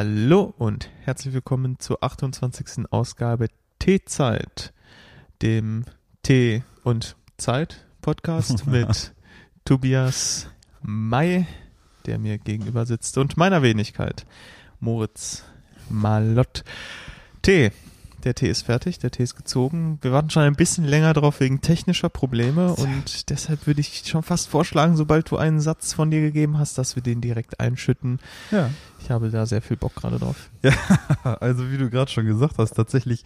Hallo und herzlich willkommen zur 28. Ausgabe T-Zeit, dem Tee und Zeit Podcast mit Tobias May, der mir gegenüber sitzt, und meiner Wenigkeit, Moritz Malott. Tee, der Tee ist fertig, der Tee ist gezogen. Wir warten schon ein bisschen länger drauf wegen technischer Probleme und deshalb würde ich schon fast vorschlagen, sobald du einen Satz von dir gegeben hast, dass wir den direkt einschütten. Ja. Ich habe da sehr viel Bock gerade drauf. Ja, also wie du gerade schon gesagt hast, tatsächlich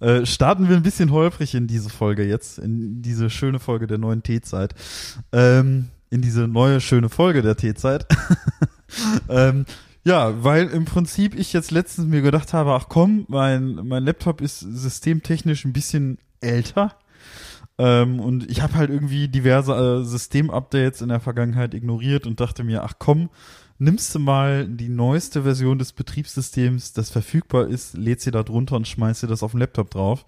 äh, starten wir ein bisschen holprig in diese Folge jetzt, in diese schöne Folge der neuen Teezeit. Ähm, in diese neue schöne Folge der Teezeit. ähm, ja, weil im Prinzip ich jetzt letztens mir gedacht habe, ach komm, mein, mein Laptop ist systemtechnisch ein bisschen älter. Ähm, und ich habe halt irgendwie diverse äh, Systemupdates in der Vergangenheit ignoriert und dachte mir, ach komm, nimmst du mal die neueste Version des Betriebssystems, das verfügbar ist, lädt sie da drunter und schmeißt dir das auf den Laptop drauf.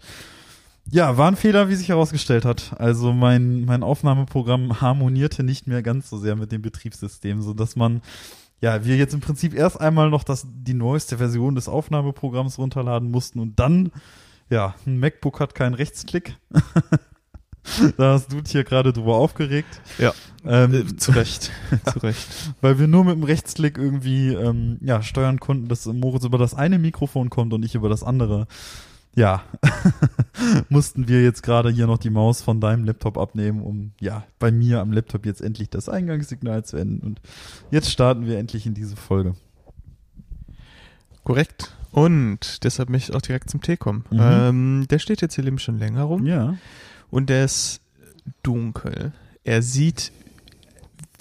Ja, war ein Fehler, wie sich herausgestellt hat. Also mein, mein Aufnahmeprogramm harmonierte nicht mehr ganz so sehr mit dem Betriebssystem, so dass man ja, wir jetzt im Prinzip erst einmal noch das, die neueste Version des Aufnahmeprogramms runterladen mussten und dann, ja, ein MacBook hat keinen Rechtsklick. da hast du dich hier gerade drüber aufgeregt. Ja, ähm, zu Recht, zu Recht. Weil wir nur mit dem Rechtsklick irgendwie, ähm, ja, steuern konnten, dass Moritz über das eine Mikrofon kommt und ich über das andere ja, mussten wir jetzt gerade hier noch die Maus von deinem Laptop abnehmen, um ja bei mir am Laptop jetzt endlich das Eingangssignal zu enden. Und jetzt starten wir endlich in diese Folge. Korrekt. Und deshalb möchte ich auch direkt zum Tee kommen. Mhm. Ähm, der steht jetzt hier eben schon länger rum. Ja. Und der ist dunkel. Er sieht,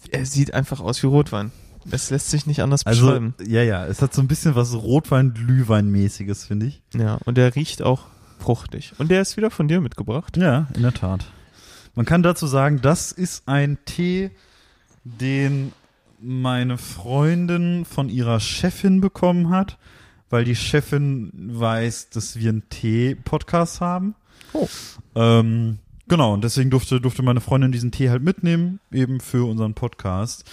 er sieht einfach aus wie Rotwein. Es lässt sich nicht anders also, beschreiben. Ja, ja, es hat so ein bisschen was Rotwein-Glühwein-mäßiges, finde ich. Ja, und der riecht auch fruchtig. Und der ist wieder von dir mitgebracht. Ja, in der Tat. Man kann dazu sagen, das ist ein Tee, den meine Freundin von ihrer Chefin bekommen hat, weil die Chefin weiß, dass wir einen Tee-Podcast haben. Oh. Ähm, genau, und deswegen durfte, durfte meine Freundin diesen Tee halt mitnehmen, eben für unseren Podcast.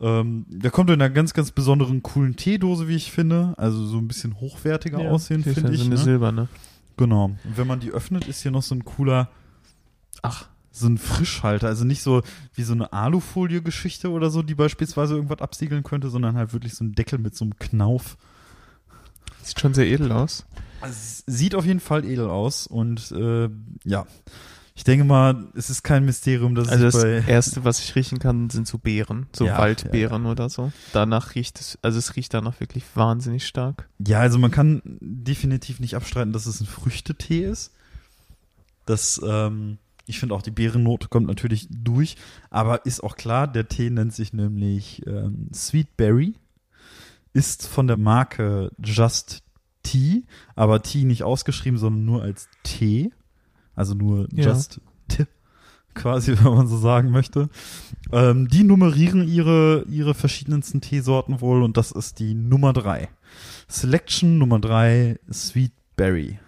Ähm, der kommt in einer ganz, ganz besonderen coolen Teedose, wie ich finde. Also so ein bisschen hochwertiger ja, aussehen, finde ich. So eine ne? silberne. Genau. Und wenn man die öffnet, ist hier noch so ein cooler, ach, so ein Frischhalter. Also nicht so wie so eine Alufolie-Geschichte oder so, die beispielsweise irgendwas absiegeln könnte, sondern halt wirklich so ein Deckel mit so einem Knauf. Sieht schon sehr edel aus. Also, sieht auf jeden Fall edel aus und äh, ja. Ich denke mal, es ist kein Mysterium, dass also es das erste, was ich riechen kann, sind so Beeren, so Ja, Waldbeeren ja, ja. oder so. Danach riecht es, also es riecht danach wirklich wahnsinnig stark. Ja, also man kann definitiv nicht abstreiten, dass es ein Früchtetee ist. Das, ähm, ich finde auch die Beerennote kommt natürlich durch, aber ist auch klar, der Tee nennt sich nämlich ähm, Sweet Berry, ist von der Marke Just Tea, aber Tea nicht ausgeschrieben, sondern nur als Tee, also nur Ja. Just T, quasi, wenn man so sagen möchte. Ähm, die nummerieren ihre, ihre verschiedensten Teesorten wohl und das ist die Nummer drei. Selection Nummer drei, Sweet Berry.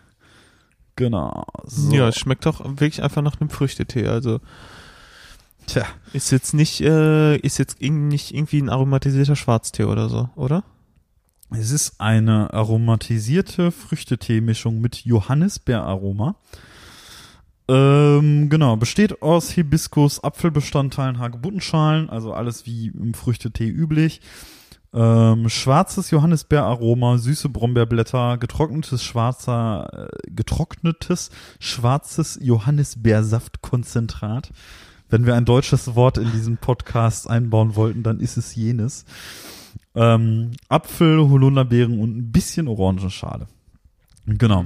Genau. So. Ja, es schmeckt doch wirklich einfach nach einem Früchtetee. Also Tja, ist jetzt nicht, äh, ist jetzt nicht irgendwie ein aromatisierter Schwarztee oder so, oder? es ist eine aromatisierte Früchtetee-Mischung mit Johannisbeeraroma. Ähm, genau, besteht aus Hibiskus, Apfelbestandteilen, Hagebuttenschalen, also alles wie im Früchtetee üblich. Ähm, schwarzes Johannisbeeraroma, süße Brombeerblätter, getrocknetes schwarzer, äh, getrocknetes schwarzes Johannisbeersaftkonzentrat. Wenn wir ein deutsches Wort in diesen Podcast einbauen wollten, dann ist es jenes. Ähm, Apfel, Holunderbeeren und ein bisschen Orangenschale. Genau.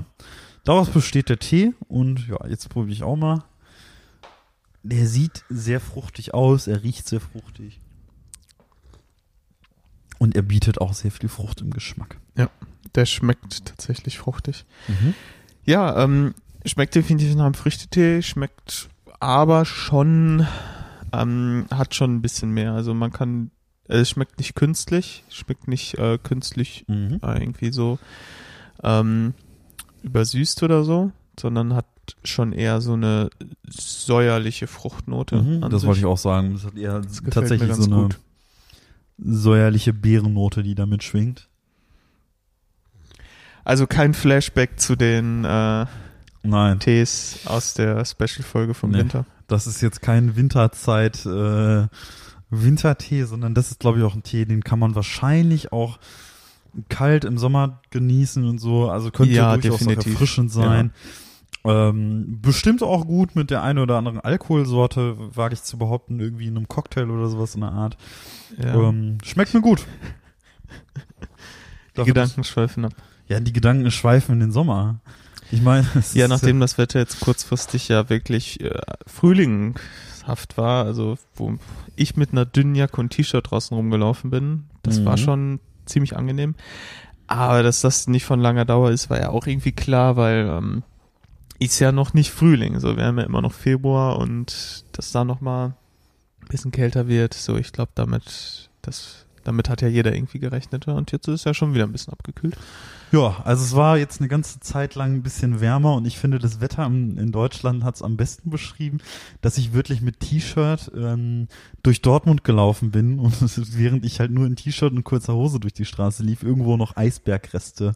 Daraus besteht der Tee und ja, jetzt probiere ich auch mal. Der sieht sehr fruchtig aus, er riecht sehr fruchtig. Und er bietet auch sehr viel Frucht im Geschmack. Der schmeckt tatsächlich fruchtig. Ja, ähm, schmeckt definitiv nach einem Früchtetee, schmeckt aber schon, ähm, hat schon ein bisschen mehr. Also man kann, äh, es schmeckt nicht künstlich, schmeckt nicht äh, künstlich Mhm. äh, irgendwie so ähm, übersüßt oder so, sondern hat schon eher so eine säuerliche Fruchtnote. Mhm, das sich. wollte ich auch sagen. Das hat eher gefällt tatsächlich so eine gut. säuerliche Beerennote, die da mitschwingt. Also kein Flashback zu den äh, Nein, Tees aus der Special-Folge vom Nee. Winter. das ist jetzt kein Winterzeit äh, Wintertee, sondern das ist, glaube ich, auch ein Tee, den kann man wahrscheinlich auch kalt im Sommer genießen und so. Also könnte Ja, durchaus auch erfrischend sein. Ähm, bestimmt auch gut mit der einen oder anderen Alkoholsorte, wage ich zu behaupten, irgendwie in einem Cocktail oder sowas in der Art. Ja. Ähm, schmeckt mir gut. die Gedanken schweifen ab. Ja, die Gedanken schweifen in den Sommer. Ich meine, Ja, nachdem das Wetter jetzt kurzfristig ja wirklich äh, frühlinghaft war, also wo ich mit einer dünnen Jacke und T-Shirt draußen rumgelaufen bin, das Mhm. war schon ziemlich angenehm. Aber dass das nicht von langer Dauer ist, war ja auch irgendwie klar, weil ähm, ist ja noch nicht Frühling, so wir haben ja immer noch Februar und dass da noch mal ein bisschen kälter wird, so ich glaube damit das damit hat ja jeder irgendwie gerechnet und jetzt ist es ja schon wieder ein bisschen abgekühlt. Ja, also es war jetzt eine ganze Zeit lang ein bisschen wärmer und ich finde, das Wetter in, Deutschland hat es am besten beschrieben, dass ich wirklich mit T-Shirt ähm, durch Dortmund gelaufen bin und während ich halt nur in T-Shirt und kurzer Hose durch die Straße lief, irgendwo noch Eisbergreste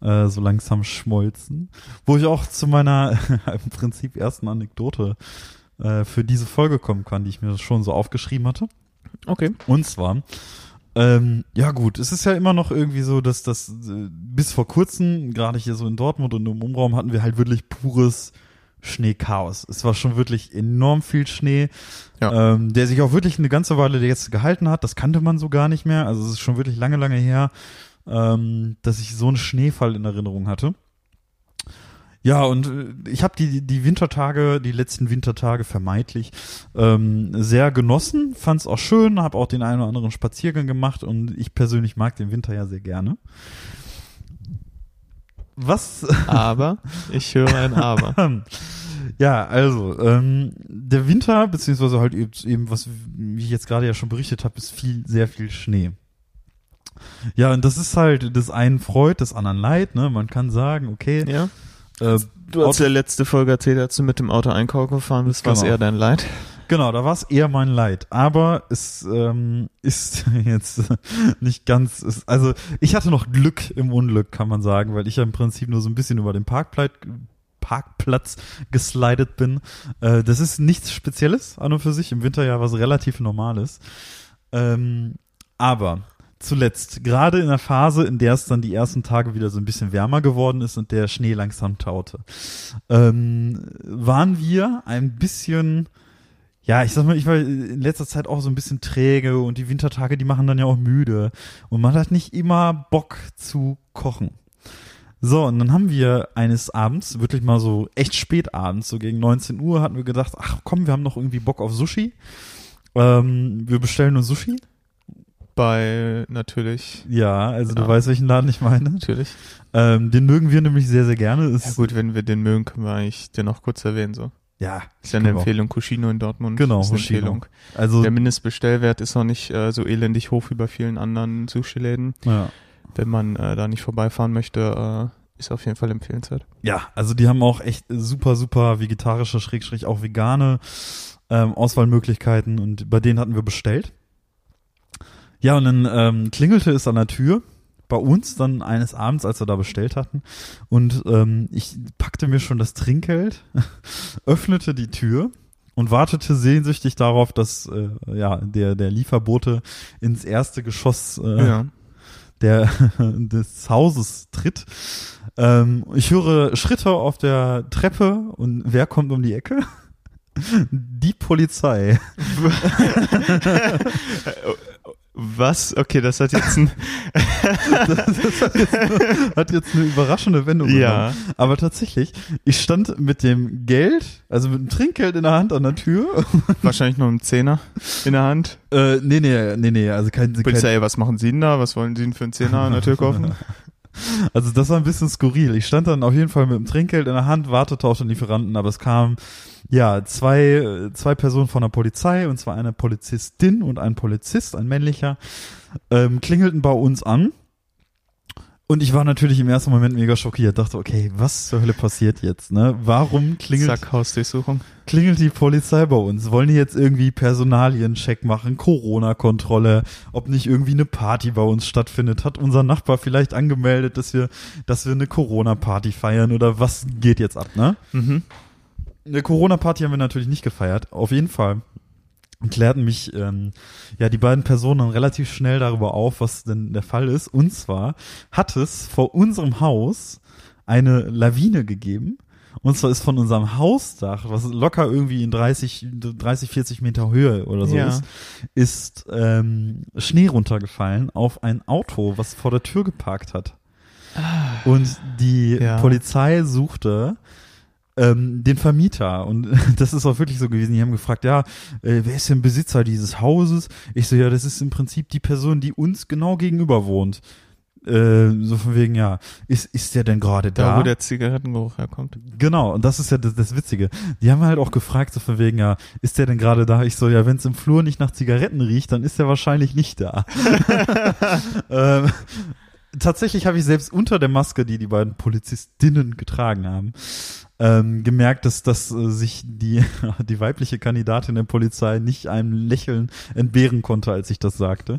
äh, so langsam schmolzen. Wo ich auch zu meiner im Prinzip ersten Anekdote äh, für diese Folge kommen kann, die ich mir schon so aufgeschrieben hatte. Okay. Und zwar, ähm, ja gut, es ist ja immer noch irgendwie so, dass das äh, bis vor kurzem, gerade hier so in Dortmund und im Umraum, hatten wir halt wirklich pures Schneechaos. Es war schon wirklich enorm viel Schnee, Ja. ähm, der sich auch wirklich eine ganze Weile jetzt gehalten hat. Das kannte man so gar nicht mehr. Also es ist schon wirklich lange, lange her, ähm, dass ich so einen Schneefall in Erinnerung hatte. Ja, und äh, ich habe die, die Wintertage, die letzten Wintertage vermeintlich ähm, sehr genossen, fand es auch schön, habe auch den einen oder anderen Spaziergang gemacht und ich persönlich mag den Winter ja sehr gerne. Was? Aber ich höre ein Aber. ja, also ähm, der Winter beziehungsweise halt eben, eben was wie ich jetzt gerade ja schon berichtet habe, ist viel sehr viel Schnee. Ja, und das ist halt das einen freut, das anderen leid. Ne, man kann sagen, okay, Ja. Äh, Du hast ja letzte Folge erzählt, als du mit dem Auto einkaufen gefahren bist, war es Genau. eher dein Leid. Genau, da war es eher mein Leid. Aber es ähm, ist jetzt nicht ganz. Es, also ich hatte noch Glück im Unglück, kann man sagen, weil ich ja im Prinzip nur so ein bisschen über den Parkplatz, Parkplatz geslidet bin. Äh, das ist nichts Spezielles an und für sich. Im Winter ja was relativ Normales. Ähm, aber zuletzt, gerade in der Phase, in der es dann die ersten Tage wieder so ein bisschen wärmer geworden ist und der Schnee langsam taute, ähm, waren wir ein bisschen ja, ich sag mal, ich war in letzter Zeit auch so ein bisschen träge und die Wintertage, die machen dann ja auch müde. Und man hat nicht immer Bock zu kochen. So, und dann haben wir eines Abends, wirklich mal so echt spät abends, so gegen 19 Uhr, hatten wir gedacht, ach komm, wir haben noch irgendwie Bock auf Sushi. Ähm, wir bestellen nur Sushi. Bei natürlich, Ja, also du Ja. weißt, welchen Laden ich meine. natürlich. Ähm, den mögen wir nämlich sehr, sehr gerne. Ist, Ja gut, wenn wir den mögen, können wir eigentlich den noch kurz erwähnen. So. ja, Ist ja eine Genau. Empfehlung. Cucino in Dortmund Genau, ist eine. Empfehlung. also, Der Mindestbestellwert ist noch nicht äh, so elendig hoch wie bei vielen anderen Sushi-Läden. ja. Wenn man äh, da nicht vorbeifahren möchte, äh, ist auf jeden Fall empfehlenswert. Ja, also die haben auch echt super, super vegetarische, schrägstrich auch vegane ähm, Auswahlmöglichkeiten und bei denen hatten wir bestellt. Ja, und dann ähm, klingelte es an der Tür bei uns dann eines Abends, als wir da bestellt hatten und ähm, ich packte mir schon das Trinkgeld, öffnete die Tür und wartete sehnsüchtig darauf, dass äh, ja der der Lieferbote ins erste Geschoss äh, ja. der des Hauses tritt. Ähm, ich höre Schritte auf der Treppe und wer kommt um die Ecke? Die Polizei. Was? Okay, das hat jetzt ein. Das, das hat, jetzt, hat jetzt eine überraschende Wendung ja. genommen. Aber tatsächlich, ich stand mit dem Geld, also mit dem Trinkgeld in der Hand an der Tür. Wahrscheinlich noch ein Zehner in der Hand. Äh, nee, nee, nee, nee, also kein, kein Polizei, was machen Sie denn da? Was wollen Sie denn für einen Zehner an der Tür kaufen? Also das war ein bisschen skurril. Ich stand dann auf jeden Fall mit dem Trinkgeld in der Hand, wartete auf den Lieferanten, aber es kamen ja zwei, zwei Personen von der Polizei, und zwar eine Polizistin und ein Polizist, ein männlicher, ähm, klingelten bei uns an Und ich war natürlich im ersten Moment mega schockiert, dachte, okay, was zur Hölle passiert jetzt, ne? Warum klingelt, Zack, Hausdurchsuchung. klingelt die Polizei bei uns? Wollen die jetzt irgendwie Personaliencheck machen, Corona-Kontrolle, ob nicht irgendwie eine Party bei uns stattfindet? Hat unser Nachbar vielleicht angemeldet, dass wir, dass wir eine Corona-Party feiern oder was geht jetzt ab, ne? Mhm. Eine Corona-Party haben wir natürlich nicht gefeiert, auf jeden Fall. Und klärten mich ähm, ja die beiden Personen dann relativ schnell darüber auf, was denn der Fall ist. Und zwar hat es vor unserem Haus eine Lawine gegeben. Und zwar ist von unserem Hausdach, was locker irgendwie in 30, 30 40 Meter Höhe oder so Ja. ist, ist ähm, Schnee runtergefallen auf ein Auto, was vor der Tür geparkt hat. Und die Ja. Polizei suchte ähm, den Vermieter und das ist auch wirklich so gewesen. Die haben gefragt, ja, äh, wer ist denn Besitzer dieses Hauses? Ich so, ja, das ist im Prinzip die Person, die uns genau gegenüber wohnt. Äh, so von wegen, ja, ist, ist der denn gerade Da, da? wo der Zigarettengeruch herkommt. Genau, und das ist ja das, das Witzige. Die haben halt auch gefragt, so von wegen, ja, ist der denn gerade da? Ich so, ja, wenn es im Flur nicht nach Zigaretten riecht, dann ist er wahrscheinlich nicht da. ähm, tatsächlich habe ich selbst unter der Maske, die die beiden Polizistinnen getragen haben, ähm, gemerkt, dass, dass äh, sich die, die weibliche Kandidatin der Polizei nicht einem Lächeln entbehren konnte, als ich das sagte.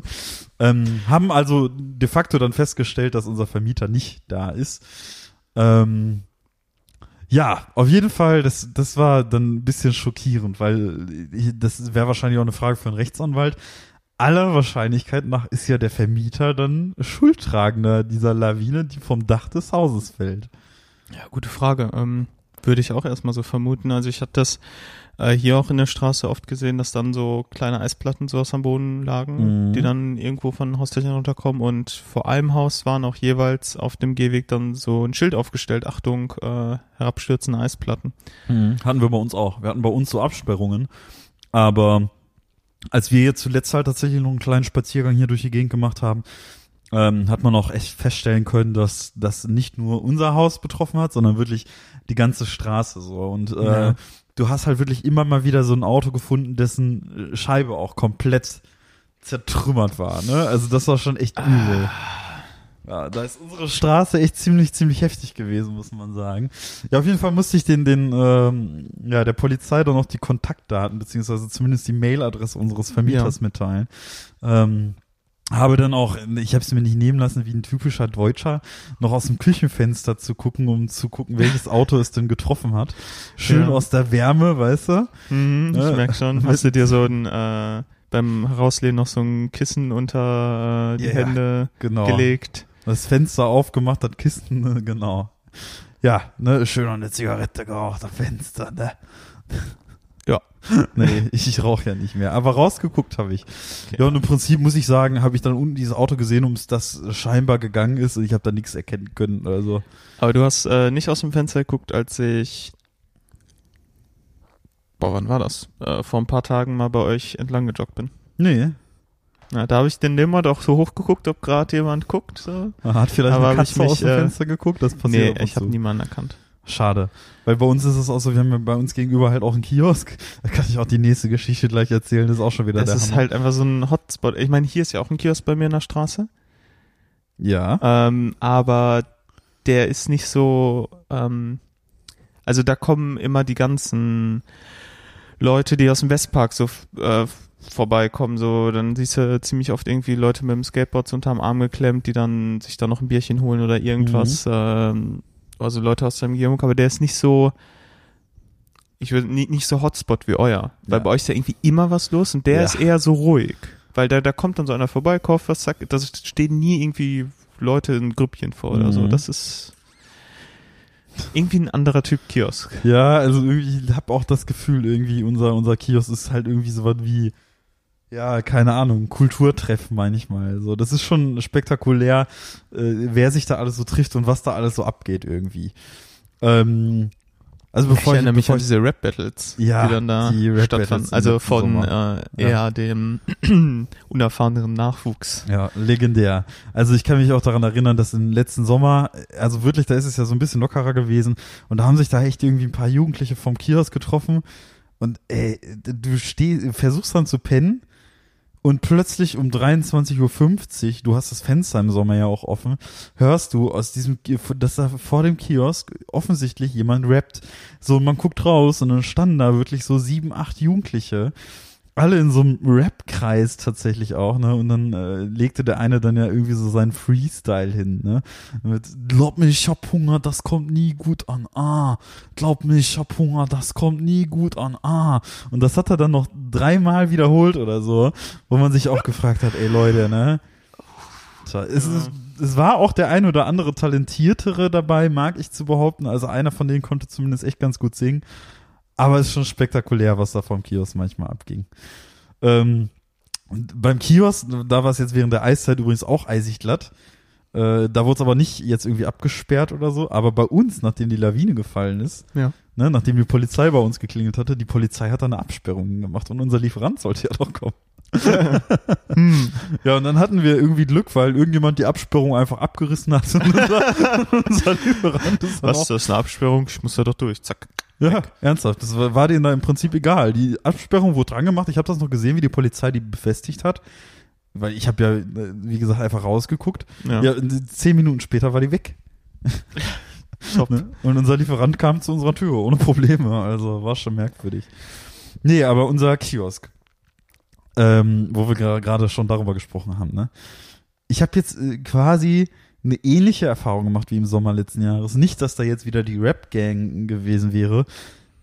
Ähm, haben also de facto dann festgestellt, dass unser Vermieter nicht da ist. Ähm, ja, auf jeden Fall, das, das war dann ein bisschen schockierend, weil ich- das wäre wahrscheinlich auch eine Frage für einen Rechtsanwalt. Aller Wahrscheinlichkeit nach ist ja der Vermieter dann Schuldtragender dieser Lawine, die vom Dach des Hauses fällt. Ja, gute Frage. Ähm, würde ich auch erstmal so vermuten. Also ich hatte das äh, hier auch in der Straße oft gesehen, dass dann so kleine Eisplatten sowas am Boden lagen, Mhm. die dann irgendwo von Hausdächern runterkommen und vor einem Haus waren auch jeweils auf dem Gehweg dann so ein Schild aufgestellt, Achtung, äh, herabstürzende Eisplatten. Hatten wir bei uns auch. Wir hatten bei uns so Absperrungen. Aber als wir jetzt zuletzt halt tatsächlich noch einen kleinen Spaziergang hier durch die Gegend gemacht haben, ähm, hat man auch echt feststellen können, dass das nicht nur unser Haus betroffen hat, sondern wirklich die ganze Straße so. Und äh, Ja. du hast halt wirklich immer mal wieder so ein Auto gefunden, dessen äh, Scheibe auch komplett zertrümmert war. Ne? Also das war schon echt übel. Ja, da ist unsere Straße echt ziemlich, ziemlich heftig gewesen, muss man sagen. Ja, auf jeden Fall musste ich den, den, ähm, ja, der Polizei dann noch die Kontaktdaten, beziehungsweise zumindest die Mailadresse unseres Vermieters mitteilen. Ähm, habe dann auch, ich habe es mir nicht nehmen lassen, wie ein typischer Deutscher, noch aus dem Küchenfenster zu gucken, um zu gucken, welches Auto es denn getroffen hat. Schön Ja. aus der Wärme, weißt du? Mhm, ich Ja. merk schon. Hast du dir so ein, äh, beim Herauslehnen noch so ein Kissen unter äh, die Ja, Hände Genau. gelegt? Das Fenster aufgemacht, das Kisten, ne, genau. Ja, ne, schön an eine Zigarette geraucht am Fenster, ne? Nee, ich, ich rauche ja nicht mehr. Aber rausgeguckt habe ich. Ja, und im Prinzip muss ich sagen, habe ich dann unten dieses Auto gesehen, ums das scheinbar gegangen ist und ich habe da nichts erkennen können. Also, Aber du hast äh, nicht aus dem Fenster geguckt, als ich Boah, wann war das? Äh, vor ein paar Tagen mal bei euch entlang gejoggt bin. nee. Ja, da habe ich den immer doch so hoch geguckt, ob gerade jemand guckt. So. Hat vielleicht Aber eine Katze aus mich, dem äh, Fenster geguckt? Das passiert Nee, ich habe niemanden erkannt. Schade. Weil bei uns ist es auch so, wir haben ja bei uns gegenüber halt auch einen Kiosk. Da kann ich auch die nächste Geschichte gleich erzählen. Das ist auch schon wieder Das der ist Hammer. halt einfach so ein Hotspot. Ich meine, hier ist ja auch ein Kiosk bei mir in der Straße. Ja. Ähm, aber der ist nicht so, ähm, also da kommen immer die ganzen Leute, die aus dem Westpark so äh, vorbeikommen, so, dann siehst du ziemlich oft irgendwie Leute mit dem Skateboard so unterm Arm geklemmt, die dann sich da noch ein Bierchen holen oder irgendwas, ähm, also Leute aus der Umgebung, aber der ist nicht so, ich würde nicht, nicht so Hotspot wie euer, weil Ja. bei euch ist ja irgendwie immer was los und der Ja. ist eher so ruhig, weil da, da kommt dann so einer vorbei, kauft was, zack, da stehen nie irgendwie Leute in Grüppchen vor oder so, Mhm. das ist irgendwie ein anderer Typ Kiosk. Ja, also irgendwie, ich habe auch das Gefühl, irgendwie unser, unser Kiosk ist halt irgendwie so was wie, ja, keine Ahnung, Kulturtreff manchmal. So, das ist schon spektakulär, äh, wer sich da alles so trifft und was da alles so abgeht irgendwie. Ähm, also Ich bevor ich, erinnere mich bevor an ich diese Rap-Battles, Ja, die dann da die stattfanden. Also von äh, eher dem unerfahreneren Nachwuchs. Ja, legendär. Also ich kann mich auch daran erinnern, dass im letzten Sommer, also wirklich, da ist es ja so ein bisschen lockerer gewesen und da haben sich da echt irgendwie ein paar Jugendliche vom Kiosk getroffen und ey, du steh, versuchst dann zu pennen Und plötzlich um 23.50 Uhr, du hast das Fenster im Sommer ja auch offen, hörst du aus diesem, dass da vor dem Kiosk offensichtlich jemand rappt. So, man guckt raus und dann standen da wirklich so sieben, acht Jugendliche alle in so einem Rap-Kreis tatsächlich auch, ne? Und dann äh, legte der eine dann ja irgendwie so seinen Freestyle hin, ne? Mit, glaub mir, ich hab Hunger, das kommt nie gut an, ah. Glaub mir, ich hab Hunger, das kommt nie gut an, ah. Und das hat er dann noch dreimal wiederholt oder so, wo man sich auch gefragt hat, ey Leute, ne? Tja, es, es war auch der ein oder andere Talentiertere dabei, mag ich zu behaupten. Also einer von denen konnte zumindest echt ganz gut singen. Aber es ist schon spektakulär, was da vom Kiosk manchmal abging. Ähm, beim Kiosk, da war es jetzt während der Eiszeit übrigens auch eisig glatt. Äh, da wurde es aber nicht jetzt irgendwie abgesperrt oder so. Aber bei uns, nachdem die Lawine gefallen ist, ja. ne, nachdem die Polizei bei uns geklingelt hatte, die Polizei hat da eine Absperrung gemacht und unser Lieferant sollte ja doch kommen. hm. Ja, und dann hatten wir irgendwie Glück, weil irgendjemand die Absperrung einfach abgerissen hat. Und unser, unser Lieferant ist Was, das ist eine Absperrung? Ich muss da doch durch. Zack. Ja, ernsthaft. Das war, war denen da im Prinzip egal. Die Absperrung wurde dran gemacht. Ich habe das noch gesehen, wie die Polizei die befestigt hat. Weil ich habe ja, wie gesagt, einfach rausgeguckt. Ja. ja, zehn Minuten später war die weg. ne? Und unser Lieferant kam zu unserer Tür ohne Probleme. Also war schon merkwürdig. Nee, aber unser Kiosk, ähm, wo wir gerade schon darüber gesprochen haben, ne? Ich habe jetzt äh, quasi eine ähnliche Erfahrung gemacht wie im Sommer letzten Jahres. Nicht, dass da jetzt wieder die Rap-Gang gewesen wäre,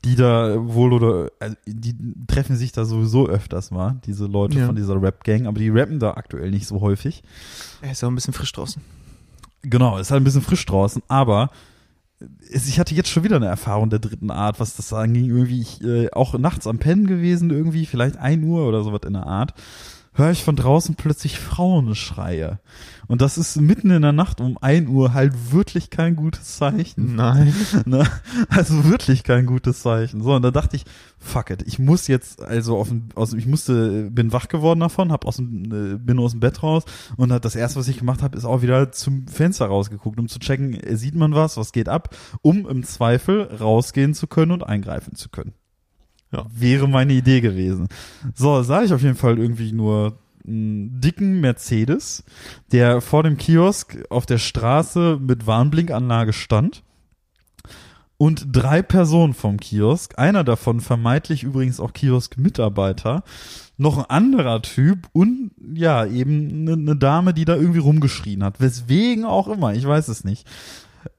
die da wohl oder also die treffen sich da sowieso öfters mal, diese Leute ja. von dieser Rap-Gang, aber die rappen da aktuell nicht so häufig. Er ist auch ein bisschen frisch draußen. Genau, ist halt ein bisschen frisch draußen, aber ich hatte jetzt schon wieder eine Erfahrung der dritten Art, was das anging. Irgendwie ich, äh, auch nachts am Pennen gewesen, irgendwie, vielleicht ein Uhr oder sowas in der Art höre ich von draußen plötzlich Frauenschreie. Und das ist mitten in der Nacht um ein Uhr halt wirklich kein gutes Zeichen. Nein. Ne? Also wirklich kein gutes Zeichen. So, und da dachte ich, fuck it, ich muss jetzt, also auf, aus, ich musste, bin wach geworden davon, hab aus dem, äh, bin aus dem Bett raus und das erste, was ich gemacht habe, ist auch wieder zum Fenster rausgeguckt, um zu checken, äh, sieht man was, was geht ab, um im Zweifel rausgehen zu können und eingreifen zu können. Ja. Wäre meine Idee gewesen. So, sah ich auf jeden Fall irgendwie nur einen dicken Mercedes, der vor dem Kiosk auf der Straße mit Warnblinkanlage stand. Und drei Personen vom Kiosk, einer davon vermeintlich übrigens auch Kiosk-Mitarbeiter, noch ein anderer Typ und ja, eben eine, eine Dame, die da irgendwie rumgeschrien hat. Weswegen auch immer, ich weiß es nicht.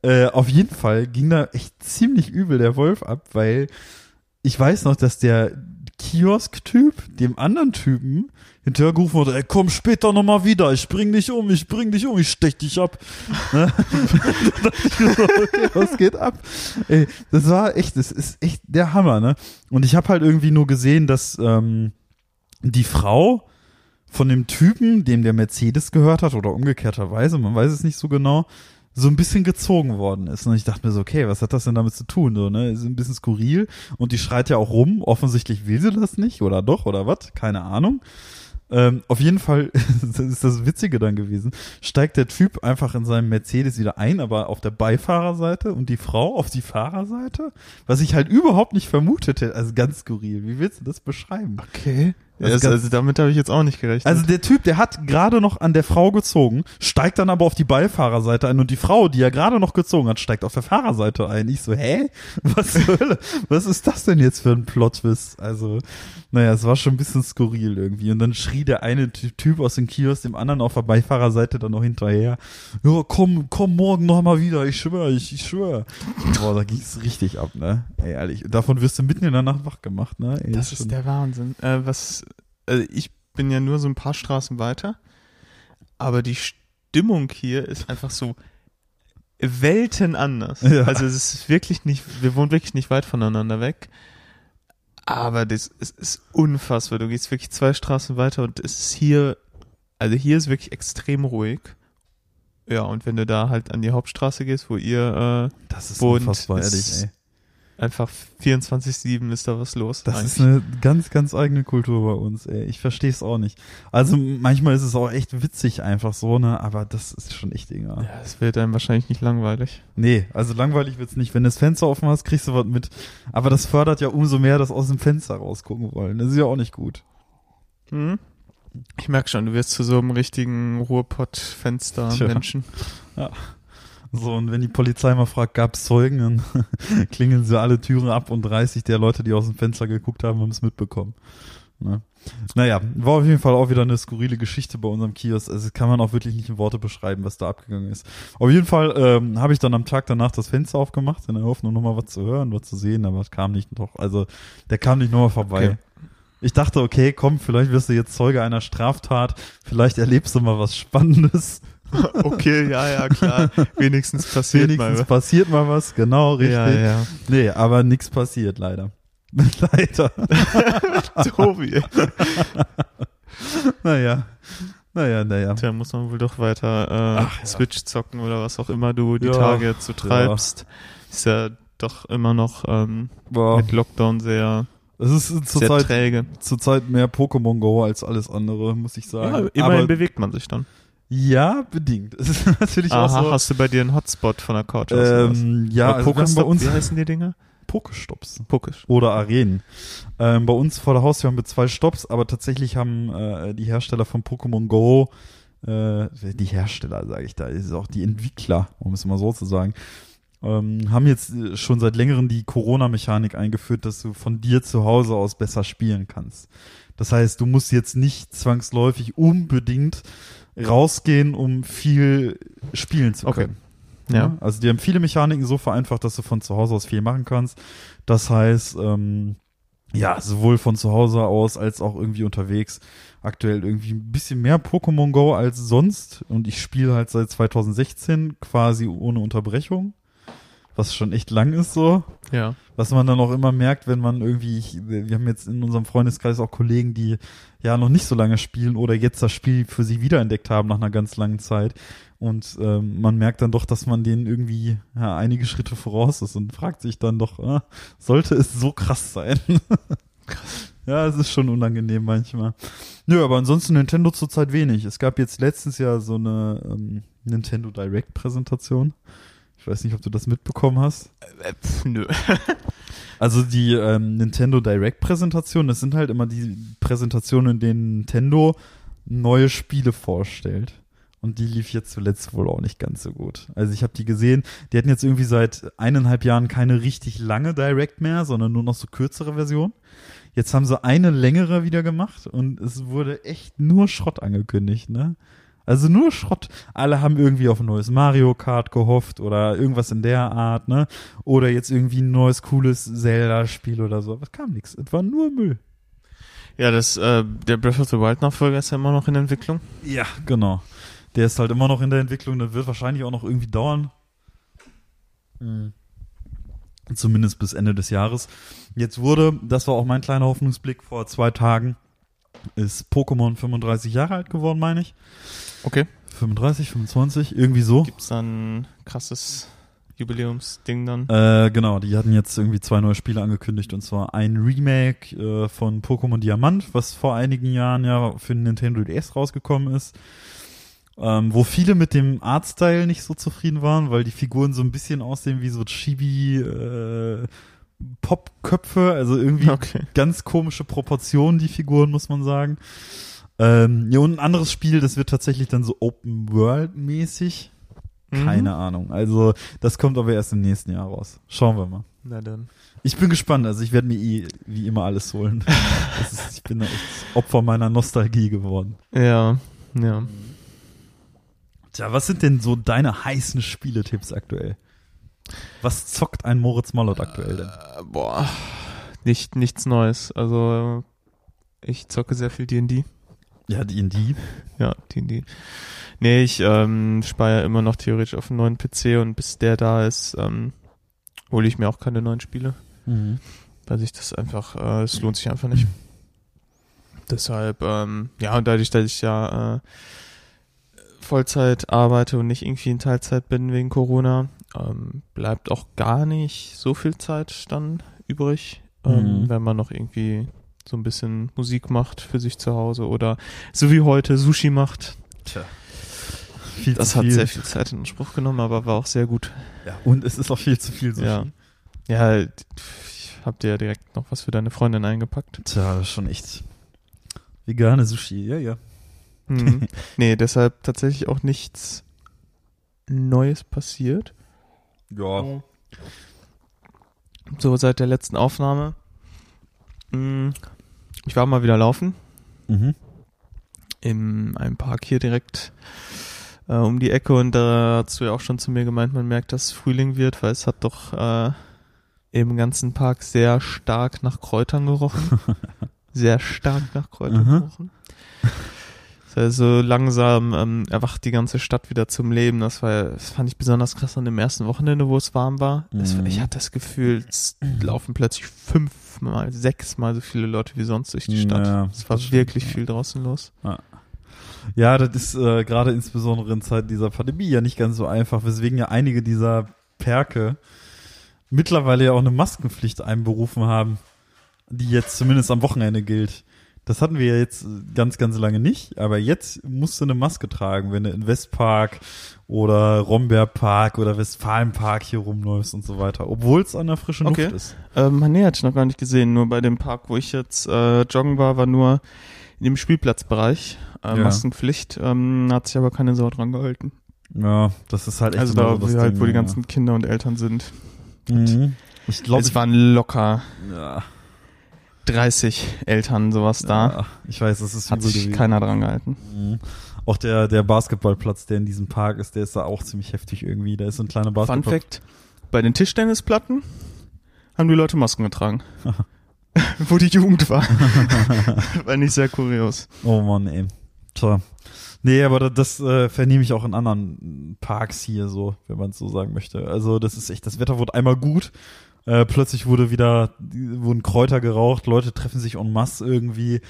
Äh, auf jeden Fall ging da echt ziemlich übel der Wolf ab, weil ich weiß noch, dass der Kiosk-Typ dem anderen Typen hinterhergerufen wurde, ey, komm später nochmal wieder, ich bring dich um, ich bring dich um, ich stech dich ab. Ne? okay, was geht ab? Ey, das war echt, das ist echt der Hammer, ne? Und ich habe halt irgendwie nur gesehen, dass ähm, die Frau von dem Typen, dem der Mercedes gehört hat, oder umgekehrterweise, man weiß es nicht so genau, so ein bisschen gezogen worden ist. Und ich dachte mir so, okay, was hat das denn damit zu tun? So, ne? Ist ein bisschen skurril. Und die schreit ja auch rum. Offensichtlich will sie das nicht, oder doch, oder was? Keine Ahnung. Ähm, auf jeden Fall ist das Witzige dann gewesen. Steigt der Typ einfach in seinem Mercedes wieder ein, aber auf der Beifahrerseite und die Frau auf die Fahrerseite, was ich halt überhaupt nicht vermutet hätte. Also ganz skurril. Wie willst du das beschreiben? Okay. Also, also damit habe ich jetzt auch nicht gerechnet. Also der Typ, der hat gerade noch an der Frau gezogen, steigt dann aber auf die Beifahrerseite ein und die Frau, die er gerade noch gezogen hat, steigt auf der Fahrerseite ein. Ich so, hä? Was zur Hölle? Was ist das denn jetzt für ein Plot-Twist? Also, naja, es war schon ein bisschen skurril irgendwie. Und dann schrie der eine Typ aus dem Kiosk dem anderen auf der Beifahrerseite dann noch hinterher. Ja, komm, komm morgen noch mal wieder, ich schwöre, ich, ich schwöre. Boah, da ging's richtig ab, ne? Ey, ehrlich. Davon wirst du mitten in der Nacht wach gemacht, ne? Ey, das ist schon. der Wahnsinn. Äh, was also ich bin ja nur so ein paar Straßen weiter, aber die Stimmung hier ist einfach so Welten anders. Ja. Also es ist wirklich nicht, wir wohnen wirklich nicht weit voneinander weg. Aber das ist, ist unfassbar. Du gehst wirklich zwei Straßen weiter und es ist hier, also hier ist wirklich extrem ruhig. Ja, und wenn du da halt an die Hauptstraße gehst, wo ihr äh, das ist wohnt, unfassbar, ehrlich, ey einfach 24-7 ist da was los. Das eigentlich. ist eine ganz, ganz eigene Kultur bei uns, ey. Ich verstehe es auch nicht. Also manchmal ist es auch echt witzig einfach so, ne? Aber das ist schon echt egal. Ja, es wird einem wahrscheinlich nicht langweilig. Nee, also langweilig wird's nicht. Wenn du das Fenster offen hast, kriegst du was mit. Aber das fördert ja umso mehr das aus dem Fenster rausgucken wollen. Das ist ja auch nicht gut. Mhm. Ich merke schon, du wirst zu so einem richtigen. Ruhrpott-Fenster-Menschen. So, und wenn die Polizei mal fragt, gab's Zeugen, dann klingeln sie alle Türen ab und 30 der Leute, die aus dem Fenster geguckt haben, haben es mitbekommen. Ne? Naja, war auf jeden Fall auch wieder eine skurrile Geschichte bei unserem Kiosk. Also kann man auch wirklich nicht in Worte beschreiben, was da abgegangen ist. Auf jeden Fall ähm, habe ich dann am Tag danach das Fenster aufgemacht, in der Hoffnung, nochmal was zu hören, was zu sehen, aber es kam nicht noch. Also der kam nicht nochmal vorbei. Okay. Ich dachte, okay, komm, vielleicht wirst du jetzt Zeuge einer Straftat, vielleicht erlebst du mal was Spannendes. Okay, ja, ja, klar. Wenigstens passiert Wenigstens mal. passiert mal was, genau, richtig. Ja, ja. Nee, aber nichts passiert, leider. leider. Tobi. Naja. Naja, naja. Tja, muss man wohl doch weiter äh, Ach, ja. Switch zocken oder was auch immer du die Ja, Tage so treibst. Ist ja doch immer noch ähm, mit Lockdown sehr, es ist zurzeit, träge. zurzeit mehr Pokémon Go als alles andere, muss ich Ja, sagen. immerhin Aber, bewegt man sich dann. Ja, bedingt. Es ist natürlich auch Aha, so. hast du bei dir einen Hotspot von der Couch? Ähm, ja, also haben bei Pokestop, uns wie heißen die Dinger? Pokestops. Pokisch. oder Arenen. Ähm, bei uns vor der Haustür haben wir zwei Stops, aber tatsächlich haben äh, die Hersteller von Pokémon Go, äh, die Hersteller, sage ich da, ist auch die Entwickler, um es mal so zu sagen, ähm, haben jetzt äh, schon seit längerem die Corona-Mechanik eingeführt, dass du von dir zu Hause aus besser spielen kannst. Das heißt, du musst jetzt nicht zwangsläufig unbedingt rausgehen, um viel spielen zu Okay. können. Ja. Also die haben viele Mechaniken so vereinfacht, dass du von zu Hause aus viel machen kannst. Das heißt, ähm, ja, sowohl von zu Hause aus als auch irgendwie unterwegs. Aktuell irgendwie ein bisschen mehr Pokémon Go als sonst. Und ich spiele halt seit 2016 quasi ohne Unterbrechung. Was schon echt lang ist so. Ja. Was man dann auch immer merkt, wenn man irgendwie, ich, wir haben jetzt in unserem Freundeskreis auch Kollegen, die ja noch nicht so lange spielen oder jetzt das Spiel für sie wiederentdeckt haben nach einer ganz langen Zeit. Und ähm, man merkt dann doch, dass man denen irgendwie ja, einige Schritte voraus ist und fragt sich dann doch, äh, sollte es so krass sein? ja, es ist schon unangenehm manchmal. Nö, aber ansonsten Nintendo zurzeit wenig. Es gab jetzt letztens ja so eine ähm, Nintendo Direct Präsentation. Ich weiß nicht, ob du das mitbekommen hast. Äh, pf, nö. Also die ähm, Nintendo Direct Präsentation, das sind halt immer die Präsentationen, in denen Nintendo neue Spiele vorstellt. Und die lief jetzt zuletzt wohl auch nicht ganz so gut. Also ich habe die gesehen, die hatten jetzt irgendwie seit eineinhalb Jahren keine richtig lange Direct mehr, sondern nur noch so kürzere Version. Jetzt haben sie eine längere wieder gemacht und es wurde echt nur Schrott angekündigt, ne? Also nur Schrott. Alle haben irgendwie auf ein neues Mario Kart gehofft oder irgendwas in der Art, ne? Oder jetzt irgendwie ein neues cooles Zelda-Spiel oder so. Aber es kam nichts. Es war nur Müll. Ja, das, äh, der Breath of the Wild Nachfolger ist ja immer noch in Entwicklung. Ja, genau. Der ist halt immer noch in der Entwicklung. Der wird wahrscheinlich auch noch irgendwie dauern. Mhm. Zumindest bis Ende des Jahres. Jetzt wurde, das war auch mein kleiner Hoffnungsblick vor zwei Tagen, ist Pokémon 35 Jahre alt geworden, meine ich. Okay. 35, 25, irgendwie so. Gibt's dann ein krasses Jubiläumsding dann? Äh, genau, die hatten jetzt irgendwie zwei neue Spiele angekündigt und zwar ein Remake äh, von Pokémon Diamant, was vor einigen Jahren ja für den Nintendo DS rausgekommen ist. Ähm, wo viele mit dem Artstyle nicht so zufrieden waren, weil die Figuren so ein bisschen aussehen wie so Chibi äh, Popköpfe, also irgendwie Okay. ganz komische Proportionen, die Figuren, muss man sagen. Ähm, ja, und ein anderes Spiel, das wird tatsächlich dann so Open World mäßig. Keine Ahnung. Also, das kommt aber erst im nächsten Jahr raus. Schauen wir mal. Na dann. Ich bin gespannt. Also, ich werde mir eh, wie immer alles holen. Das ist, ich bin da echt Opfer meiner Nostalgie geworden. Ja, ja. Tja, was sind denn so deine heißen Spieletipps aktuell? Was zockt ein Moritz Mollot aktuell denn? Äh, boah, nicht, nichts Neues. Also, ich zocke sehr viel D&D. Ja, D&D. Ja, D&D. Nee, ich ähm, spare immer noch theoretisch auf einen neuen PC und bis der da ist, ähm, hole ich mir auch keine neuen Spiele, Mhm. weil sich das einfach, äh, es lohnt sich einfach nicht. Deshalb, ähm, ja, und dadurch, dass ich ja äh, Vollzeit arbeite und nicht irgendwie in Teilzeit bin wegen Corona, ähm, bleibt auch gar nicht so viel Zeit dann übrig, ähm, Mhm. wenn man noch irgendwie so ein bisschen Musik macht für sich zu Hause oder so wie heute Sushi macht. Tja. Viel Das hat viel. sehr viel Zeit in Anspruch genommen, aber war auch sehr gut. Ja, und es ist auch viel zu viel Sushi. Ja. Ja, ich hab dir ja direkt noch was für deine Freundin eingepackt. Tja, schon echt. Vegane Sushi, ja, ja. Hm. nee, deshalb tatsächlich auch nichts Neues passiert. Ja. So seit der letzten Aufnahme. Hm, Ich war mal wieder laufen Mhm. in einem Park hier direkt äh, um die Ecke und da hast du ja auch schon zu mir gemeint, man merkt, dass Frühling wird, weil es hat doch äh, im ganzen Park sehr stark nach Kräutern gerochen. sehr stark nach Kräutern Mhm. gerochen. Also langsam ähm, erwacht die ganze Stadt wieder zum Leben. Das war, das fand ich besonders krass an dem ersten Wochenende, wo es warm war. Mhm. ich hatte das Gefühl, es laufen plötzlich fünfmal, sechsmal so viele Leute wie sonst durch die Stadt. Ja, es war stimmt, wirklich ja. viel draußen los. Ja, das ist äh, gerade insbesondere in Zeiten dieser Pandemie ja nicht ganz so einfach, weswegen ja einige dieser Perke mittlerweile ja auch eine Maskenpflicht einberufen haben, die jetzt zumindest am Wochenende gilt. Das hatten wir ja jetzt ganz, ganz lange nicht, aber jetzt musst du eine Maske tragen, wenn du in Westpark oder Rombeerpark oder Westfalenpark hier rumläufst und so weiter, obwohl es an der frischen Okay. Luft ist. Ähm, nee, hatte ich noch gar nicht gesehen. Nur bei dem Park, wo ich jetzt äh, joggen war, war nur in dem Spielplatzbereich äh, Ja. Maskenpflicht. Ähm, hat sich aber keine Sau dran gehalten. Ja, das ist halt echt also da, so halt, Ding, wo die ja. ganzen Kinder und Eltern sind. Mhm. Ich glaube, es waren locker ja, 30 Eltern, sowas da. Ja, ich weiß, das ist Hat sich gewesen. keiner dran gehalten. Mhm. Auch der, der Basketballplatz, der in diesem Park ist, der ist da auch ziemlich heftig irgendwie. Da ist so ein kleiner Fun Basketball. Fact, bei den Tischtennisplatten haben die Leute Masken getragen. wo die Jugend war. war nicht sehr kurios. Oh Mann, ey. Tja. Nee, aber da- das äh, vernehme ich auch in anderen Parks hier so, wenn man es so sagen möchte. Also das ist echt, das Wetter wurde einmal gut. Äh, plötzlich wurde wieder, wurden Kräuter geraucht, Leute treffen sich en masse irgendwie.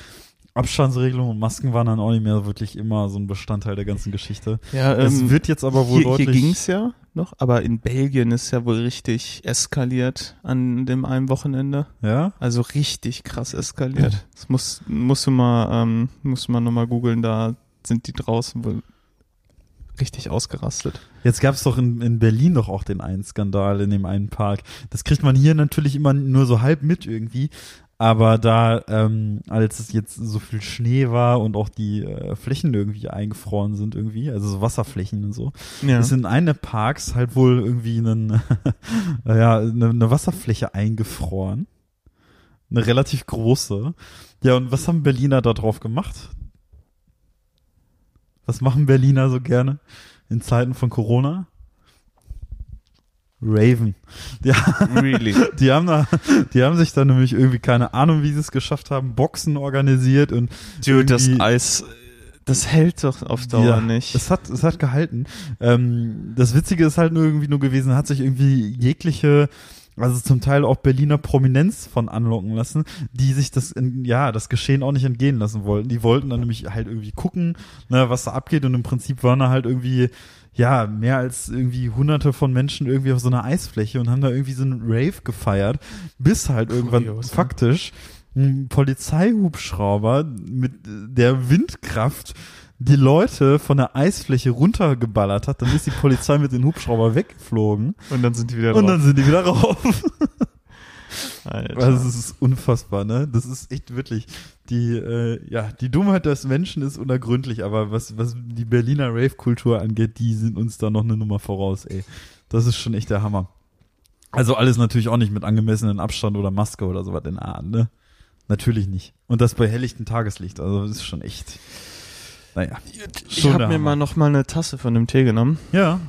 Abstandsregelungen und Masken waren dann auch nicht mehr wirklich immer so ein Bestandteil der ganzen Geschichte. Ja, es wird jetzt aber wohl Ähm, hier, hier deutlich. ging's ja noch, aber in Belgien ist ja wohl richtig eskaliert an dem einen Wochenende. ja? Also richtig krass eskaliert. Das muss, musst du mal, ähm, musst du mal nochmal googeln, da sind die draußen wohl richtig ausgerastet. Jetzt gab es doch in, in Berlin doch auch den einen Skandal in dem einen Park. Das kriegt man hier natürlich immer nur so halb mit irgendwie. Aber da, ähm, als es jetzt so viel Schnee war und auch die äh, Flächen irgendwie eingefroren sind irgendwie, also so Wasserflächen und so, Ja. ist in einem der Parks halt wohl irgendwie einen, ja, eine, eine Wasserfläche eingefroren. Eine relativ große. Ja, und was haben Berliner da drauf gemacht? Was machen Berliner so gerne in Zeiten von Corona? Raven. Ja, really. die haben da, die haben sich da nämlich irgendwie keine Ahnung, wie sie es geschafft haben, Boxen organisiert und Dude, das Eis, das hält doch auf Dauer Ja, nicht. Es hat, es hat gehalten. Ähm, das Witzige ist halt nur irgendwie nur gewesen, hat sich irgendwie jegliche, also zum Teil auch Berliner Prominenz von anlocken lassen, die sich das, in, ja, das Geschehen auch nicht entgehen lassen wollten. Die wollten dann nämlich halt irgendwie gucken, ne, was da abgeht und im Prinzip waren da halt irgendwie, ja, mehr als irgendwie hunderte von Menschen irgendwie auf so einer Eisfläche und haben da irgendwie so einen Rave gefeiert, bis halt irgendwann Kurios, faktisch ein Polizeihubschrauber mit der Windkraft die Leute von der Eisfläche runtergeballert hat, dann ist die Polizei mit dem Hubschrauber weggeflogen Und dann sind die wieder und drauf. dann sind die wieder rauf. Alter. Also es ist unfassbar, ne? Das ist echt wirklich die äh, ja, die Dummheit des Menschen ist unergründlich, aber was was die Berliner Rave Kultur angeht, die sind uns da noch eine Nummer voraus, ey. Das ist schon echt der Hammer. Also alles natürlich auch nicht mit angemessenen Abstand oder Maske oder sowas in Art, ne? Natürlich nicht. Und das bei helllichtem Tageslicht, also das ist schon echt naja. ich habe mir mal noch mal eine Tasse von dem Tee genommen. Ja.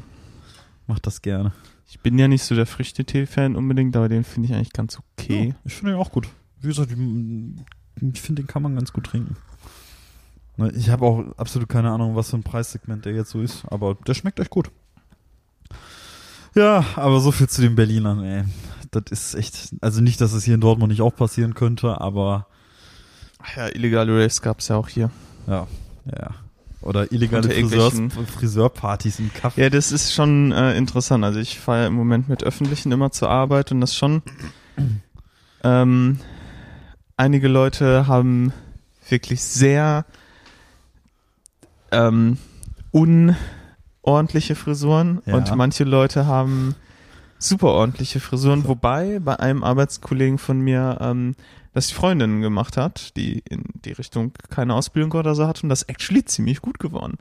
Mach das gerne. Ich bin ja nicht so der Früchtetee-Fan unbedingt, aber den finde ich eigentlich ganz okay. Ja, ich finde den auch gut. Wie gesagt, ich, finde, den kann man ganz gut trinken. Ne, Ich habe auch absolut keine Ahnung, was für ein Preissegment der jetzt so ist, aber der schmeckt echt gut. Ja, aber so viel zu den Berlinern, ey. Das ist echt, also nicht, dass es hier in Dortmund nicht auch passieren könnte, aber Ach ja, illegale Raves gab's ja auch hier. ja, ja. Oder illegale Friseurs, Friseurpartys im Kaffee. Ja, das ist schon äh, interessant. Also ich fahre im Moment mit Öffentlichen immer zur Arbeit und das schon. Ähm, einige Leute haben wirklich sehr ähm, unordentliche Frisuren Ja. und manche Leute haben super ordentliche Frisuren, wobei bei einem Arbeitskollegen von mir ähm, das die Freundin gemacht hat, die in die Richtung keine Ausbildung oder so hat und das actually ziemlich gut geworden.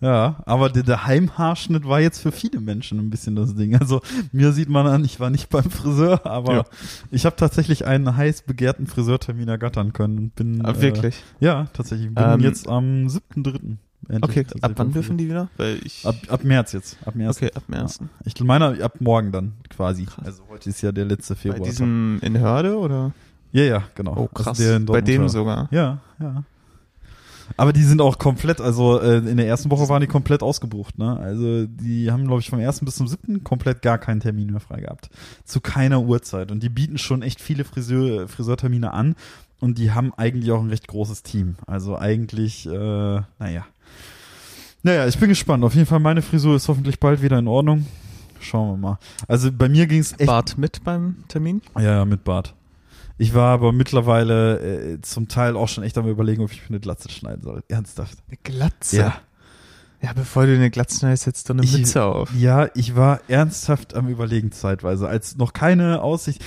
Ja, aber der, der Heimhaarschnitt war jetzt für viele Menschen ein bisschen das Ding. Also mir sieht man an, ich war nicht beim Friseur, aber Ja. ich habe tatsächlich einen heiß begehrten Friseurtermin ergattern können und bin Ah, wirklich? Äh, ja, tatsächlich. Bin Ähm, jetzt am 7.3. endlich Okay, ab wann dürfen die wieder? Weil ich. Ab, ab März jetzt. Ab März. okay, ab ersten. Ich meine, ab morgen dann quasi. Krass. Also heute ist ja der letzte Bei Februar. diesem in Hörde oder? Ja, ja, genau. Oh, Also krass. Bei dem sogar. Ja, ja. Aber die sind auch komplett, also äh, in der ersten Woche waren die komplett ausgebucht, ne? Also die haben, glaube ich, vom ersten bis zum siebten komplett gar keinen Termin mehr frei gehabt. Zu keiner Uhrzeit. Und die bieten schon echt viele Friseur, Friseurtermine an und die haben eigentlich auch ein recht großes Team. Also eigentlich, äh, naja. Naja, ich bin gespannt. Auf jeden Fall, meine Frisur ist hoffentlich bald wieder in Ordnung. Schauen wir mal. Also bei mir ging es echt. Bart mit beim Termin? Ja, ja, mit Bart. Ich war aber mittlerweile äh, zum Teil auch schon echt am überlegen, ob ich mir eine Glatze schneiden soll. Ernsthaft. Eine Glatze. Ja. Ja, bevor du eine Glatze schneidest, setzt du eine Ich- Mütze auf. Ja, ich war ernsthaft am überlegen zeitweise, als noch keine Aussicht.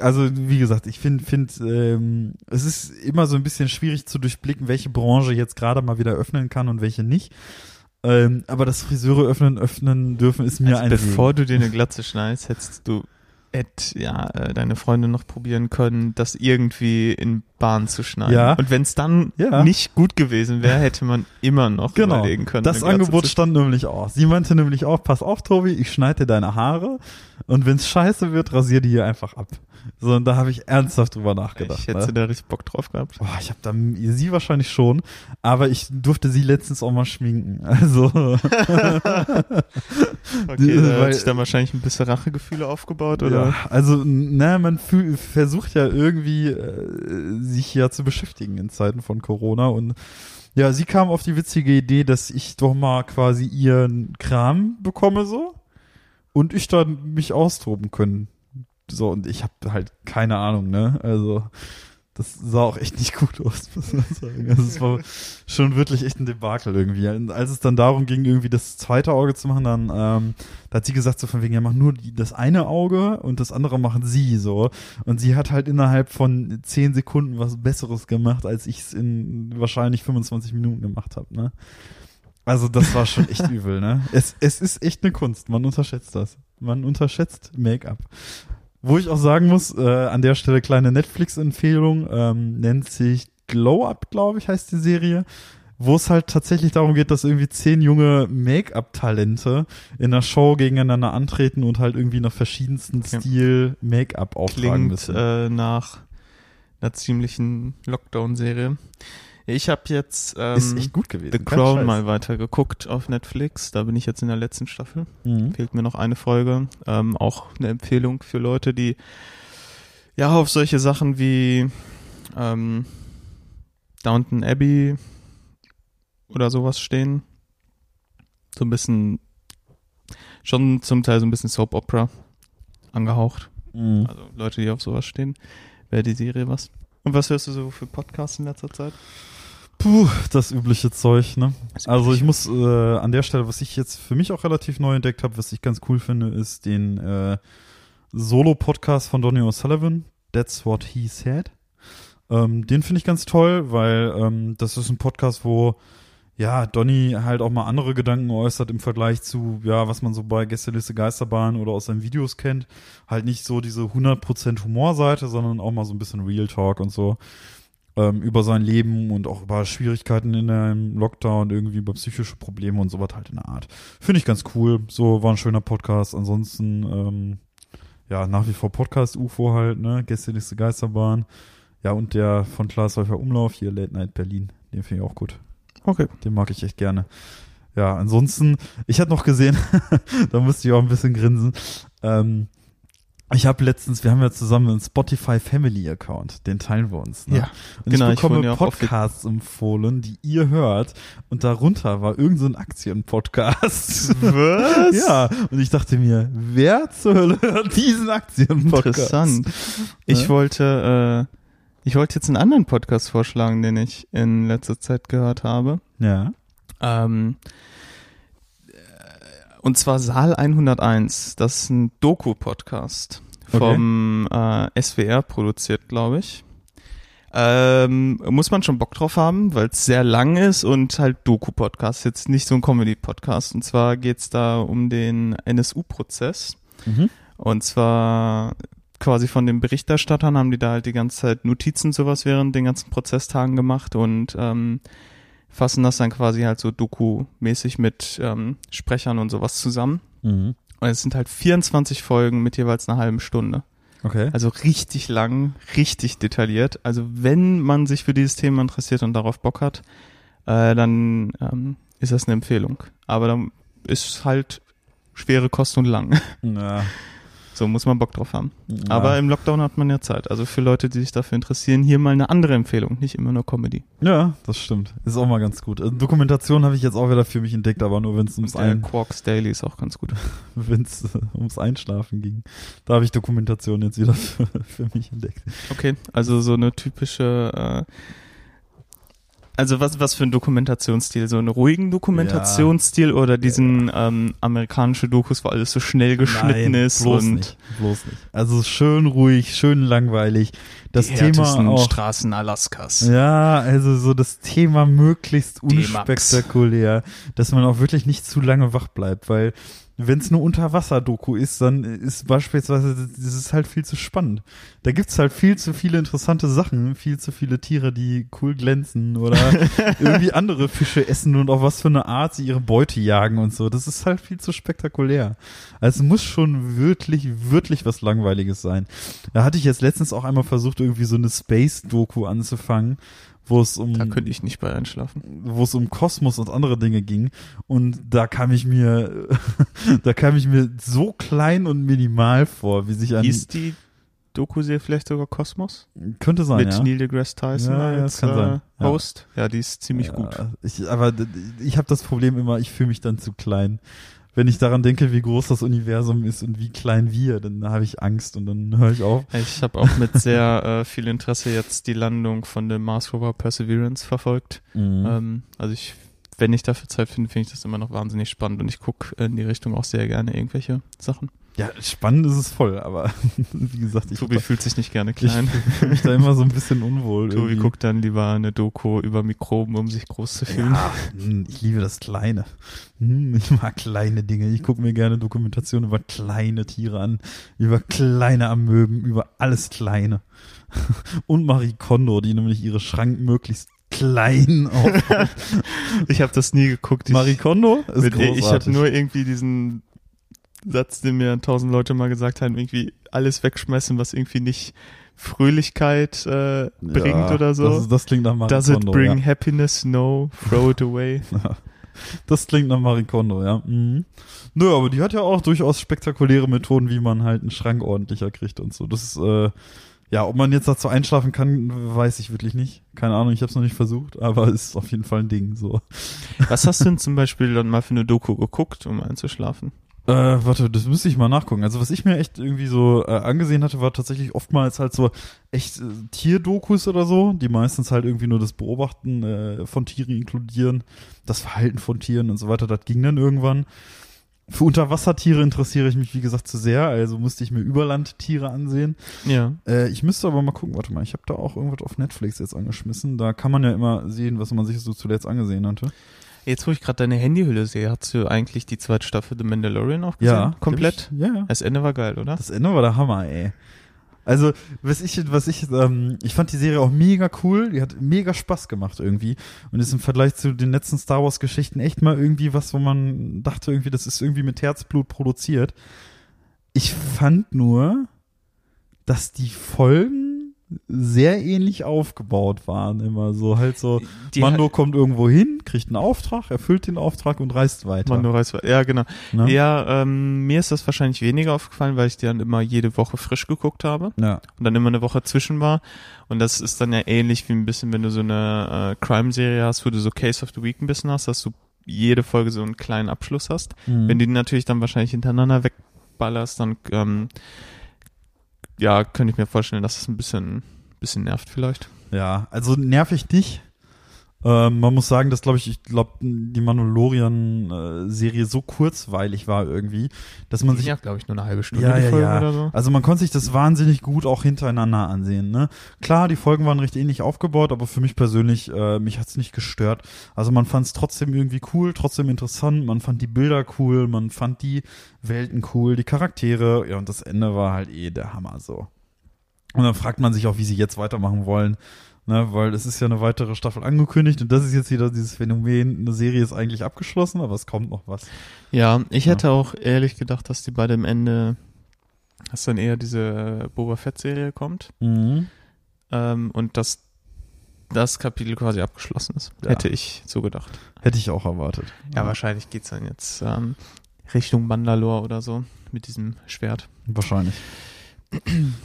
Also wie gesagt, ich finde, find, ähm, es ist immer so ein bisschen schwierig zu durchblicken, welche Branche jetzt gerade mal wieder öffnen kann und welche nicht. Ähm, aber das Friseure öffnen, öffnen dürfen, ist mir Also ein bevor du dir eine Glatze schneidest, hättest du et, ja, äh, deine Freundin noch probieren können, das irgendwie in Bahn zu schneiden. Ja. Und wenn es dann Ja. nicht gut gewesen wäre, hätte man immer noch Genau. überlegen können. Das Angebot stand nämlich auch. Sie meinte nämlich auch, pass auf, Tobi, ich schneide deine Haare und wenn's scheiße wird, rasier die hier einfach ab. So, und da habe ich ernsthaft drüber nachgedacht. Ich hätte ne? da richtig Bock drauf gehabt. Boah, ich habe da sie wahrscheinlich schon, aber ich durfte sie letztens auch mal schminken. Also Okay, da Weil- hat sich dann wahrscheinlich ein bisschen Rachegefühle aufgebaut, oder? ja, also na, man fühl, versucht ja irgendwie äh, sich ja zu beschäftigen in Zeiten von Corona und ja, sie kam auf die witzige Idee, dass ich doch mal quasi ihren Kram bekomme so und ich dann mich austoben können. So und ich habe halt keine Ahnung, ne? Also das sah auch echt nicht gut aus, muss man sagen. Also es war schon wirklich echt ein Debakel irgendwie. Und als es dann darum ging, irgendwie das zweite Auge zu machen, dann ähm, da hat sie gesagt so von wegen, ja mach nur die, das eine Auge und das andere machen sie so. Und sie hat halt innerhalb von zehn Sekunden was Besseres gemacht, als ich es in wahrscheinlich 25 Minuten gemacht habe. Ne? Also das war schon echt übel. Ne? Es, es ist echt eine Kunst. Man unterschätzt das. Man unterschätzt Make-up. Wo ich auch sagen muss, äh, an der Stelle kleine Netflix-Empfehlung, ähm, nennt sich Glow Up, glaube ich, heißt die Serie, wo es halt tatsächlich darum geht, dass irgendwie zehn junge Make-up-Talente in einer Show gegeneinander antreten und halt irgendwie nach verschiedensten Okay. Stil Make-up auftragen Klingt müssen. äh, nach einer ziemlichen Lockdown-Serie. Ich habe jetzt ähm, ist echt gut gewesen. The Crown mal weiter geguckt auf Netflix. Da bin ich jetzt in der letzten Staffel. Mhm. Fehlt mir noch eine Folge. Ähm, auch eine Empfehlung für Leute, die ja auf solche Sachen wie ähm, Downton Abbey oder sowas stehen. So ein bisschen, schon zum Teil so ein bisschen Soap Opera angehaucht. Mhm. Also Leute, die auf sowas stehen, wäre die Serie was. Und was hörst du so für Podcasts in letzter Zeit? Puh, das übliche Zeug, ne? Das Also ich Übliche. muss äh, an der Stelle, was ich jetzt für mich auch relativ neu entdeckt habe, was ich ganz cool finde, ist den äh, Solo-Podcast von Donny O'Sullivan. That's what he said. Ähm, den finde ich ganz toll, weil ähm, das ist ein Podcast, wo ja Donny halt auch mal andere Gedanken äußert im Vergleich zu ja, was man so bei Gästeliste Geisterbahn oder aus seinen Videos kennt. Halt nicht so diese 100% Humorseite, sondern auch mal so ein bisschen Real Talk und so ähm, über sein Leben und auch über Schwierigkeiten in einem Lockdown, irgendwie über psychische Probleme und so was halt in der Art. Finde ich ganz cool. So war ein schöner Podcast. Ansonsten, ähm, ja, nach wie vor Podcast UFO halt, ne? Gästeliste Geisterbahn. Ja, und der von Klaas Umlauf, hier Late Night Berlin. Den finde ich auch gut. Okay. Den mag ich echt gerne. Ja, ansonsten, ich hatte noch gesehen, da musste ich auch ein bisschen grinsen. Ähm, ich habe letztens, wir haben ja zusammen einen Spotify Family Account, den teilen wir uns. Ne? Ja, und genau, ich ich bekomme die- Podcasts empfohlen, die ihr hört. Und darunter war irgendein so ein Aktienpodcast. Was? ja, und ich dachte mir, wer zur Hölle hört diesen Aktienpodcast? Interessant. Ich Ne? wollte, äh, ich wollte jetzt einen anderen Podcast vorschlagen, den ich in letzter Zeit gehört habe. Ja. Ähm, äh, Und zwar Saal 101. Das ist ein Doku-Podcast vom äh, SWR produziert, glaube ich. Ähm, muss man schon Bock drauf haben, weil es sehr lang ist und halt Doku-Podcast, jetzt nicht so ein Comedy-Podcast. Und zwar geht's da um den NSU-Prozess. Mhm. Und zwar quasi von den Berichterstattern haben die da halt die ganze Zeit Notizen sowas während den ganzen Prozesstagen gemacht und ähm, fassen das dann quasi halt so Doku-mäßig mit ähm, Sprechern und sowas zusammen. Mhm. Und es sind halt 24 Folgen mit jeweils einer halben Stunde. Okay. Also richtig lang, richtig detailliert. Also wenn man sich für dieses Thema interessiert und darauf Bock hat, äh, dann ähm, ist das eine Empfehlung. Aber dann ist halt schwere Kost und lang. Ja. So muss man Bock drauf haben. Ja. Aber im Lockdown hat man ja Zeit. Also für Leute, die sich dafür interessieren, hier mal eine andere Empfehlung, nicht immer nur Comedy. Ja, das stimmt. Ist auch mal ganz gut. Also Dokumentation habe ich jetzt auch wieder für mich entdeckt, aber nur wenn es ums, Der ein, Quarks Daily ist auch ganz gut. wenn's, äh, ums Einschlafen ging. Da habe ich Dokumentation jetzt wieder für, für mich entdeckt. Okay, also so eine typische, äh, also was, was für ein Dokumentationsstil? So einen ruhigen Dokumentationsstil oder diesen ähm, amerikanische Dokus, wo alles so schnell geschnitten Nein, ist bloß und nicht, bloß nicht. Also schön ruhig, schön langweilig. Das die Thema auch. Straßen Alaskas. Ja, also so das Thema möglichst unspektakulär, dass man auch wirklich nicht zu lange wach bleibt, weil wenn es eine Unterwasser-Doku ist, dann ist beispielsweise, das ist halt viel zu spannend. Da gibt's halt viel zu viele interessante Sachen, viel zu viele Tiere, die cool glänzen oder irgendwie andere Fische essen und auf was für eine Art sie ihre Beute jagen und so. Das ist halt viel zu spektakulär. Also es muss schon wirklich, wirklich was Langweiliges sein. Da hatte ich jetzt letztens auch einmal versucht, irgendwie so eine Space-Doku anzufangen, wo es um Da könnte ich nicht bei einschlafen. wo es um Kosmos und andere Dinge ging. Und da kam ich mir, da kam ich mir so klein und minimal vor, wie sich ein, Hieß die Doku-Serie vielleicht sogar Kosmos? könnte sein, Mit ja. Neil deGrasse Tyson Ja, ja, als äh, sein. Ja. Host? Ja, die ist ziemlich gut. Ich, aber ich habe das Problem immer, ich fühle mich dann zu klein. Wenn ich daran denke, wie groß das Universum ist und wie klein wir, dann habe ich Angst und dann höre ich auf. Ich habe auch mit sehr äh, viel Interesse jetzt die Landung von dem Mars Rover Perseverance verfolgt. Mhm. Ähm, also ich, wenn ich dafür Zeit finde, finde ich das immer noch wahnsinnig spannend und ich gucke in die Richtung auch sehr gerne irgendwelche Sachen. Ja, spannend ist es voll, aber wie gesagt, ich, Tobi fühlt sich nicht gerne ich klein. fühle mich da immer so ein bisschen unwohl. Tobi irgendwie. guckt dann lieber eine Doku über Mikroben, um sich groß zu fühlen. Ja, hm, ich liebe das Kleine. Hm, Ich mag kleine Dinge. Ich gucke mir gerne Dokumentationen über kleine Tiere an, über kleine Amöben, über alles Kleine. Und Marie Kondo, die nämlich ihre Schrank möglichst klein aufbaut. Ich habe das nie geguckt. Ich, Marie Kondo ist mit, ich großartig. habe nur irgendwie diesen Satz, den mir tausend Leute mal gesagt haben, irgendwie alles wegschmeißen, was irgendwie nicht Fröhlichkeit äh, bringt Ja, oder so. Das, das klingt nach Marie Does it Kondo. bring ja. happiness? No. Throw it away. Das klingt nach Marie Kondo, ja. Mhm. Nö, aber die hat ja auch durchaus spektakuläre Methoden, wie man halt einen Schrank ordentlicher kriegt und so. Das ist, äh, ja, ob man jetzt dazu einschlafen kann, weiß ich wirklich nicht. Keine Ahnung, ich habe es noch nicht versucht, aber ist auf jeden Fall ein Ding. So. Was hast du denn zum Beispiel dann mal für eine Doku geguckt, um einzuschlafen? Äh, warte, das müsste ich mal nachgucken. Also was ich mir echt irgendwie so äh, angesehen hatte, war tatsächlich oftmals halt so echt äh, Tierdokus oder so, die meistens halt irgendwie nur das Beobachten äh, von Tieren inkludieren, das Verhalten von Tieren und so weiter. Das ging dann irgendwann. Für Unterwassertiere interessiere ich mich, wie gesagt, zu sehr, also musste ich mir Überlandtiere ansehen. Ja. Äh, ich müsste aber mal gucken, warte mal, ich habe da auch irgendwas auf Netflix jetzt angeschmissen. Da kann man ja immer sehen, was man sich so zuletzt angesehen hatte. Jetzt, wo ich gerade deine Handyhülle sehe, hast du eigentlich die zweite Staffel The Mandalorian auch gesehen? Ja. Komplett? Ja, ja. Das Ende war geil, oder? Das Ende war der Hammer, ey. Also, was ich, was ich, ähm, ich fand die Serie auch mega cool, die hat mega Spaß gemacht irgendwie und ist im Vergleich zu den letzten Star Wars Geschichten echt mal irgendwie was, wo man dachte irgendwie, das ist irgendwie mit Herzblut produziert. Ich fand nur, dass die Folgen sehr ähnlich aufgebaut waren immer so halt so Die Mando kommt irgendwo hin, kriegt einen Auftrag, erfüllt den Auftrag und reist weiter. Mando Reis war, ja, genau. ne? Ja, ähm, mir ist das wahrscheinlich weniger aufgefallen, weil ich die dann immer jede Woche frisch geguckt habe ja. und dann immer eine Woche zwischen war. Und das ist dann ja ähnlich wie ein bisschen, wenn du so eine äh, Crime-Serie hast, wo du so Case of the Week ein bisschen hast, dass du jede Folge so einen kleinen Abschluss hast. Mhm. Wenn du die natürlich dann wahrscheinlich hintereinander wegballerst, dann ähm, ja, könnte ich mir vorstellen, dass es ein bisschen, bisschen nervt vielleicht. Ja, also nervig nicht. Ähm, man muss sagen, dass, glaube ich, ich glaube, die Mandalorian-Serie so kurzweilig war irgendwie, dass man Die sich ja, glaube ich, nur eine halbe Stunde Ja, die ja, ja. oder so. Also man konnte sich das wahnsinnig gut auch hintereinander ansehen. Ne? Klar, die Folgen waren recht ähnlich aufgebaut, aber für mich persönlich, äh, mich hat's nicht gestört. Also man fand es trotzdem irgendwie cool, trotzdem interessant. Man fand die Bilder cool, man fand die Welten cool, die Charaktere. Ja, und das Ende war halt eh der Hammer so. Und dann fragt man sich auch, wie sie jetzt weitermachen wollen. Ne, weil es ist ja eine weitere Staffel angekündigt und das ist jetzt wieder dieses Phänomen, eine Serie ist eigentlich abgeschlossen, aber es kommt noch was. Ja, ich Ja. hätte auch ehrlich gedacht, dass die bei dem Ende, dass dann eher diese Boba Fett-Serie kommt Mhm. ähm, und dass das Kapitel quasi abgeschlossen ist. Ja. Hätte ich so gedacht. Hätte ich auch erwartet. Ja, wahrscheinlich geht's dann jetzt ähm, Richtung Mandalore oder so mit diesem Schwert. Wahrscheinlich.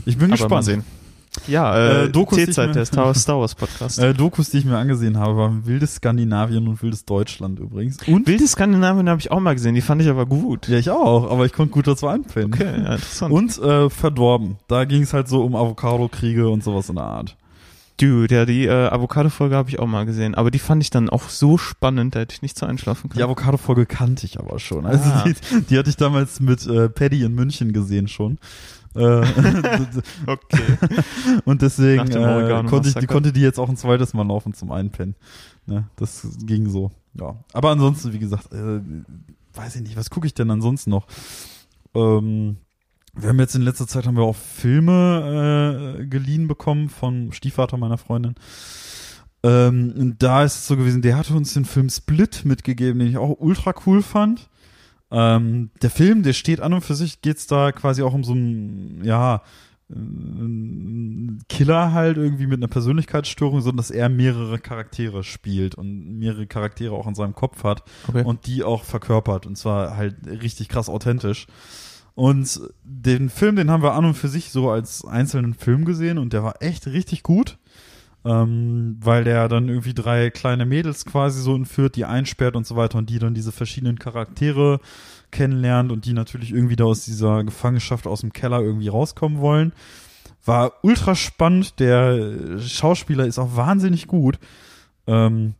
Ich bin Aber mal gespannt. sehen. Ja, äh, Äh, Dokus, die ich T-Zeit, mir- der Star Star Wars Podcast. Äh, Dokus, die ich mir angesehen habe, waren Wildes Skandinavien und Wildes Deutschland übrigens. Und? Wilde Skandinavien habe ich auch mal gesehen, die fand ich aber gut. Ja, ich auch, aber ich konnte gut dazu einfinden. Okay, ja, interessant. Und äh, Verdorben. Da ging es halt so um Avocado-Kriege und sowas in der Art. Dude, ja, die äh, Avocado-Folge habe ich auch mal gesehen, aber die fand ich dann auch so spannend, da hätte ich nicht so einschlafen können. Die Avocado-Folge kannte ich aber schon. Also Ah. die, die hatte ich damals mit äh, Paddy in München gesehen schon. Äh, okay. und deswegen äh, konnte, ich, die konnte die jetzt auch ein zweites Mal laufen zum Einpennen. Ne, das ging so. Ja. Aber ansonsten, wie gesagt, äh, weiß ich nicht, was gucke ich denn ansonsten noch? Ähm, wir haben jetzt in letzter Zeit haben wir auch Filme äh, geliehen bekommen von Stiefvater meiner Freundin. Ähm, und da ist es so gewesen, der hatte uns den Film Split mitgegeben, den ich auch ultra cool fand. Ähm, der Film, der steht an und für sich, geht's da quasi auch um so einen, ja, einen Killer halt irgendwie mit einer Persönlichkeitsstörung, sondern dass er mehrere Charaktere spielt und mehrere Charaktere auch in seinem Kopf hat okay. und die auch verkörpert und zwar halt richtig krass authentisch. Und den Film, den haben wir an und für sich so als einzelnen Film gesehen und der war echt richtig gut, ähm, weil der dann irgendwie drei kleine Mädels quasi so entführt, die einsperrt und so weiter und die dann diese verschiedenen Charaktere kennenlernt und die natürlich irgendwie da aus dieser Gefangenschaft aus dem Keller irgendwie rauskommen wollen. War ultra spannend, der Schauspieler ist auch wahnsinnig gut. Ähm,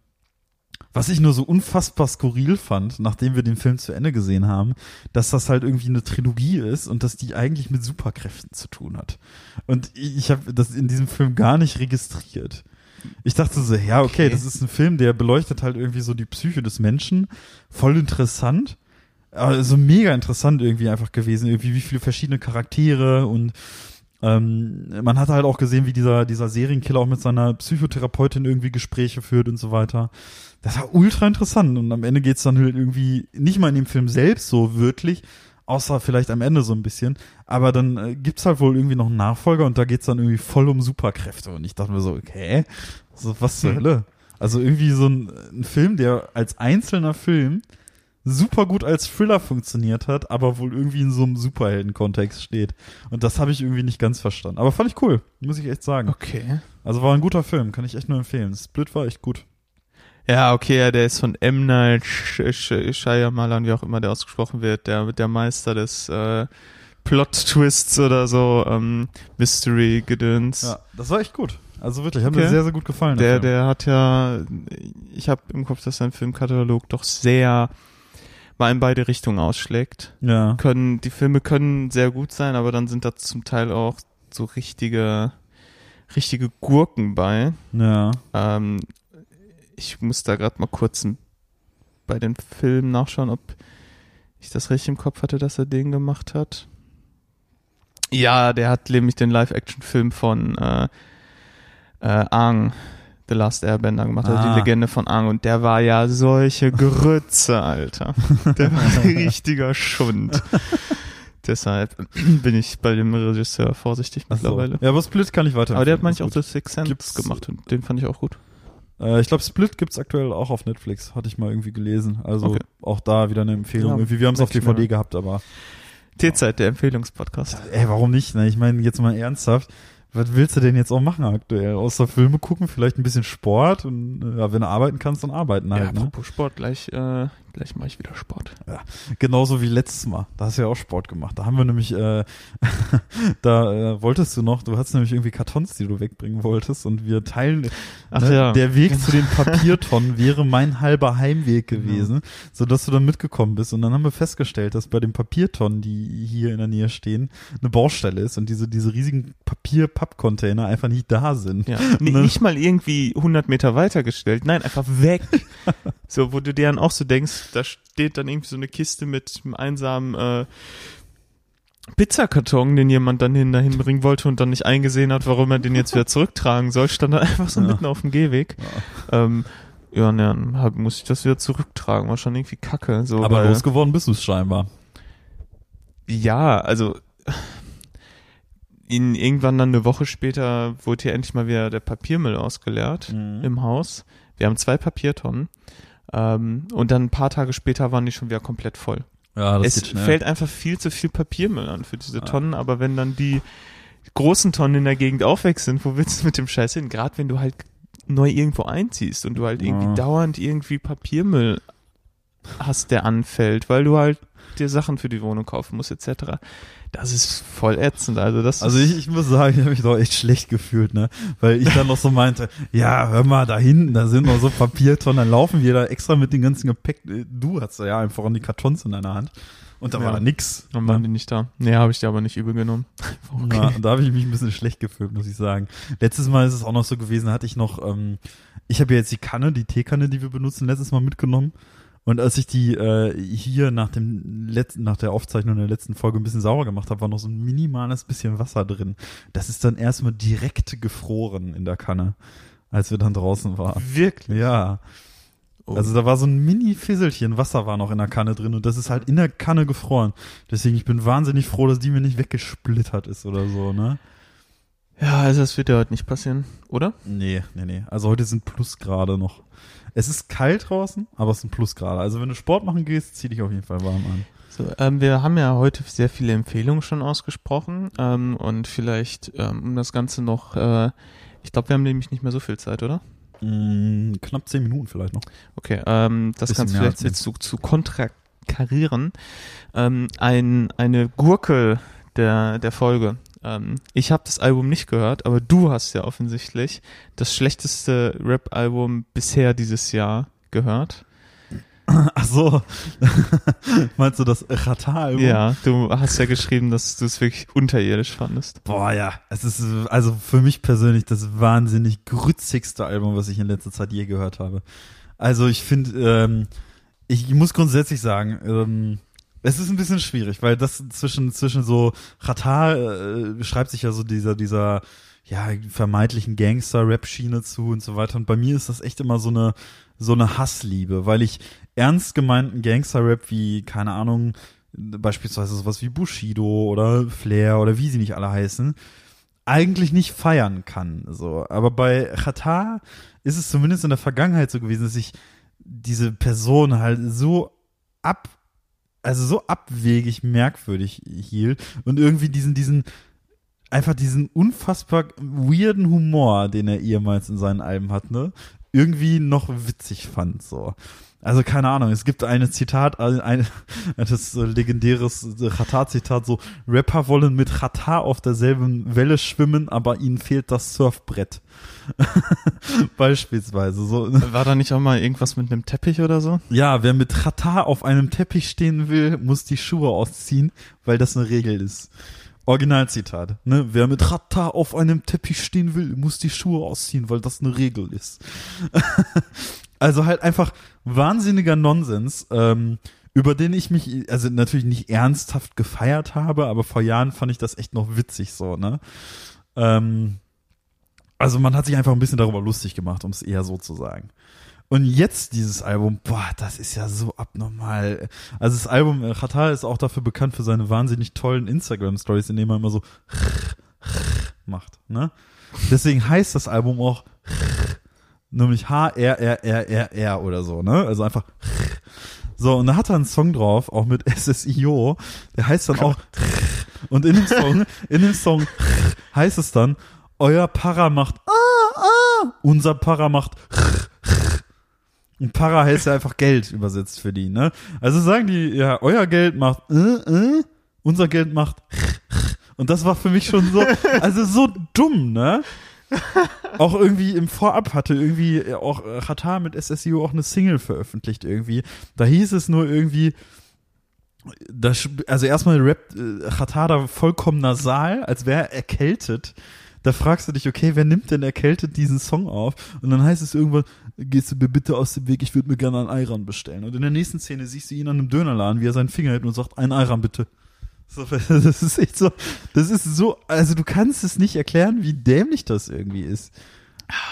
was ich nur so unfassbar skurril fand, nachdem wir den Film zu Ende gesehen haben, dass das halt irgendwie eine Trilogie ist und dass die eigentlich mit Superkräften zu tun hat. Und ich habe das in diesem Film gar nicht registriert. Ich dachte so, ja, okay, Okay. das ist ein Film, der beleuchtet halt irgendwie so die Psyche des Menschen. Voll interessant. Also mega interessant irgendwie einfach gewesen, irgendwie wie viele verschiedene Charaktere und ähm, man hat halt auch gesehen, wie dieser, dieser Serienkiller auch mit seiner Psychotherapeutin irgendwie Gespräche führt und so weiter. Das war ultra interessant und am Ende geht's dann halt irgendwie nicht mal in dem Film selbst so wirklich, außer vielleicht am Ende so ein bisschen, aber dann äh, gibt's halt wohl irgendwie noch einen Nachfolger und da geht's dann irgendwie voll um Superkräfte und ich dachte mir so, okay, so was zur Hm. Hölle? Also irgendwie so ein, ein Film, der als einzelner Film super gut als Thriller funktioniert hat, aber wohl irgendwie in so einem Superhelden-Kontext steht. Und das habe ich irgendwie nicht ganz verstanden. Aber fand ich cool, muss ich echt sagen. okay. Also war ein guter Film, kann ich echt nur empfehlen. Split war echt gut. Ja, okay, ja, der ist von M. Night Sh- Sh- Shyamalan, wie auch immer der ausgesprochen wird, der, der Meister des äh, Plot-Twists oder so, ähm, Mystery-Gedöns. Ja, das war echt gut. Also wirklich, hat Okay. mir sehr, sehr gut gefallen. Der, Film. der hat ja, ich habe im Kopf, dass sein Filmkatalog doch sehr mal in beide Richtungen ausschlägt. ja. Können, die Filme können sehr gut sein, aber dann sind da zum Teil auch so richtige, richtige Gurken bei. Ja. Ähm, ich muss da gerade mal kurz bei den Filmen nachschauen, ob ich das richtig im Kopf hatte, dass er den gemacht hat. Ja, der hat nämlich den Live-Action-Film von äh, äh, Aang, The Last Airbender gemacht, also Ah. die Legende von Aang. Und der war ja solche Grütze, Alter. Der war ein richtiger Schund. Deshalb bin ich bei dem Regisseur vorsichtig Ach so. mittlerweile. Ja, aber Split kann ich weiter. Aber der hat manchmal auch. The Sixth Sense Gibt's- gemacht und den fand ich auch gut. Äh, ich glaube, Split gibt's aktuell auch auf Netflix, hatte ich mal irgendwie gelesen. Also Okay. auch da wieder eine Empfehlung. Ja, irgendwie, wir haben es auf DVD gehabt, aber T-Zeit, der Empfehlungspodcast. ey, warum nicht? Ne? Ich meine, jetzt mal ernsthaft. Was willst du denn jetzt auch machen aktuell? Außer Filme gucken, vielleicht ein bisschen Sport und äh, ja, wenn du arbeiten kannst, dann arbeiten Ja, halt. ne? apropos Sport, gleich äh, Gleich mache ich wieder Sport. Ja, genauso wie letztes Mal. Da hast du ja auch Sport gemacht. Da haben wir nämlich, äh, da äh, wolltest du noch, du hast nämlich irgendwie Kartons, die du wegbringen wolltest und wir teilen, Ach ne, ja. der Weg zu den Papiertonnen wäre mein halber Heimweg gewesen, sodass du dann mitgekommen bist und dann haben wir festgestellt, dass bei den Papiertonnen, die hier in der Nähe stehen, eine Baustelle ist und diese, diese riesigen Papier-Papp-Container einfach nicht da sind. Ja. Nee, dann- nicht mal irgendwie 100 Meter weitergestellt. Nein, einfach weg. So, wo du dir dann auch so denkst, da steht dann irgendwie so eine Kiste mit einem einsamen äh, Pizzakarton, den jemand dann hin, dahin bringen wollte und dann nicht eingesehen hat, warum er den jetzt wieder zurücktragen soll, stand dann einfach so Ja. mitten auf dem Gehweg. Ähm, ja, ne, dann muss ich das wieder zurücktragen. War schon irgendwie kacke. So, Aber weil- losgeworden bist du es scheinbar. Ja, also in, irgendwann dann eine Woche später wurde hier endlich mal wieder der Papiermüll ausgeleert Mhm. im Haus. Wir haben zwei Papiertonnen. Ähm, und dann ein paar Tage später waren die schon wieder komplett voll. Ja, das es fällt einfach viel zu viel Papiermüll an für diese Ja. Tonnen, aber wenn dann die großen Tonnen in der Gegend auch weg sind, wo willst du mit dem Scheiß hin? Gerade wenn du halt neu irgendwo einziehst und du halt irgendwie Ja. dauernd irgendwie Papiermüll hast, der anfällt, weil du halt dir Sachen für die Wohnung kaufen musst, etc. Das ist voll ätzend. Also das Also ich, ich muss sagen, ich habe mich doch echt schlecht gefühlt, ne? Weil ich dann noch so meinte, ja, hör mal, da hinten, da sind noch so Papiertonnen, dann laufen wir da extra mit dem ganzen Gepäck. Du hast ja einfach an die Kartons in deiner Hand. Und da Ja. war da nix. Dann waren die nicht da. Nee, habe ich dir aber nicht übel genommen. Okay. Ja, da habe ich mich ein bisschen schlecht gefühlt, muss ich sagen. Letztes Mal ist es auch noch so gewesen, hatte ich noch, ähm, ich habe ja jetzt die Kanne, die Teekanne, die wir benutzen, letztes Mal mitgenommen. Und als ich die äh, hier nach dem letzten, nach der Aufzeichnung der letzten Folge ein bisschen sauer gemacht habe, war noch so ein minimales bisschen Wasser drin. Das ist dann erstmal direkt gefroren in der Kanne, als wir dann draußen waren. Wirklich? Ja. Oh. Also da war so ein Mini-Fisselchen Wasser war noch in der Kanne drin und das ist halt in der Kanne gefroren. Deswegen, ich bin wahnsinnig froh, dass die mir nicht weggesplittert ist oder so, ne? ja, also das wird ja heute nicht passieren, oder? Nee, nee, nee. Also heute sind Plusgrade noch. Es ist kalt draußen, aber es sind Plusgrade. Also wenn du Sport machen gehst, zieh dich auf jeden Fall warm an. So, ähm, wir haben ja heute sehr viele Empfehlungen schon ausgesprochen ähm, und vielleicht ähm, um das Ganze noch, äh, ich glaube, wir haben nämlich nicht mehr so viel Zeit, oder? Mm, knapp zehn Minuten vielleicht noch. Okay, ähm, das Ganze mehr vielleicht jetzt zu, zu kontrakarieren. Ähm, ein, eine Gurke der, der Folge. Ähm, ich habe das Album nicht gehört, aber du hast ja offensichtlich das schlechteste Rap-Album bisher dieses Jahr gehört. Ach so. Meinst du das Rata-Album? Ja, du hast ja geschrieben, dass du es wirklich unterirdisch fandest. Boah, ja. Es ist also für mich persönlich das wahnsinnig grützigste Album, was ich in letzter Zeit je gehört habe. Also ich finde, ähm, ich muss grundsätzlich sagen, ähm, es ist ein bisschen schwierig, weil das zwischen zwischen so Rata äh, beschreibt sich ja so dieser dieser ja vermeintlichen Gangster-Rap-Schiene zu und so weiter. Und bei mir ist das echt immer so eine so eine Hassliebe, weil ich ernst gemeinten Gangster-Rap wie keine Ahnung beispielsweise sowas wie Bushido oder Flair oder wie sie nicht alle heißen eigentlich nicht feiern kann. So, aber bei Qatar ist es zumindest in der Vergangenheit so gewesen, dass ich diese Person halt so ab, also so abwegig merkwürdig hielt und irgendwie diesen, diesen, einfach diesen unfassbar weirden Humor, den er ehemals in seinen Alben hat, ne, irgendwie noch witzig fand, so. Also keine Ahnung, es gibt eine Zitat, ein, ein das äh, legendäres Qatar-Zitat, so Rapper wollen mit Qatar auf derselben Welle schwimmen, aber ihnen fehlt das Surfbrett. Beispielsweise so. War da nicht auch mal irgendwas mit einem Teppich oder so? Ja, wer mit Qatar auf einem Teppich stehen will, muss die Schuhe ausziehen, weil das eine Regel ist. Originalzitat, ne? Wer mit Qatar auf einem Teppich stehen will, muss die Schuhe ausziehen, weil das eine Regel ist. also halt einfach wahnsinniger Nonsens, ähm, über den ich mich, also natürlich nicht ernsthaft gefeiert habe, aber vor Jahren fand ich das echt noch witzig so, ne? Ähm, also man hat sich einfach ein bisschen darüber lustig gemacht, um es eher so zu sagen. Und jetzt dieses Album, boah, das ist ja so abnormal. Also das Album, äh, Qatar ist auch dafür bekannt für seine wahnsinnig tollen Instagram-Stories, in denen man immer so macht, ne? Deswegen heißt das Album auch nämlich H-R-R-R-R-R oder so, ne? Also einfach so, und da hat er einen Song drauf, auch mit SSIO, der heißt dann auch und in dem Song, in dem Song heißt es dann, euer Para macht ah, ah, unser Para macht Und Para heißt ja einfach Geld übersetzt für die, ne? Also sagen die, ja, euer Geld macht, äh, äh, unser Geld macht, und das war für mich schon so, also so dumm, ne? auch irgendwie im Vorab hatte irgendwie auch Qatar mit SSU auch eine Single veröffentlicht irgendwie. Da hieß es nur irgendwie, das, also erstmal rappt äh, Qatar vollkommen nasal, als wäre er erkältet. Da fragst du dich, okay, wer nimmt denn erkältet diesen Song auf? Und dann heißt es irgendwann, gehst du mir bitte aus dem Weg, ich würde mir gerne einen Ayran bestellen. Und in der nächsten Szene siehst du ihn an einem Dönerladen, wie er seinen Finger hält und sagt, ein Ayran bitte. So, das ist echt so, das ist so, also du kannst es nicht erklären, wie dämlich das irgendwie ist.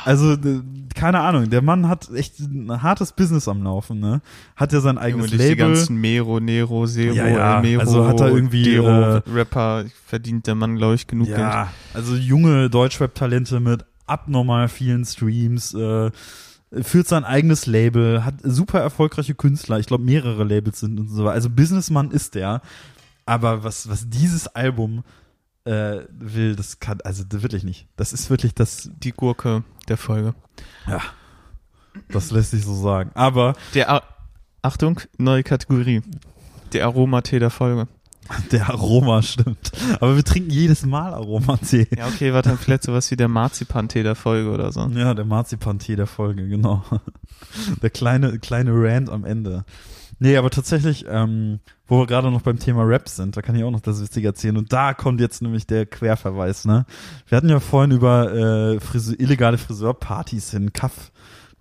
Also, keine Ahnung, der Mann hat echt ein hartes Business am Laufen, ne? Hat ja sein eigenes durch Label. die ganzen Mero, Nero, Zero, Ja, ja, Mero, also hat er irgendwie, Dero, äh, Rapper, verdient der Mann, glaube ich, genug Geld. ja, also junge Deutschrap-Talente mit abnormal vielen Streams, äh, führt sein eigenes Label, hat super erfolgreiche Künstler, ich glaube mehrere Labels sind und so weiter. Also Businessman ist der, aber was, was dieses Album äh, will, das kann, also wirklich nicht. Das ist wirklich das, Die Gurke der Folge. ja, das lässt sich so sagen. Aber Der, A Achtung, neue Kategorie. Der Aromatee der Folge. der Aroma stimmt. Aber wir trinken jedes Mal Aromatee. Ja, okay, war dann vielleicht sowas wie der Marzipantee der Folge oder so. Ja, der Marzipantee der Folge, genau. Der kleine, kleine Rant am Ende. Nee, aber tatsächlich, ähm, wo wir gerade noch beim Thema Rap sind, da kann ich auch noch das Witzige erzählen. Und da kommt jetzt nämlich der Querverweis, ne? Wir hatten ja vorhin über äh, Friseur, illegale Friseurpartys in Kaff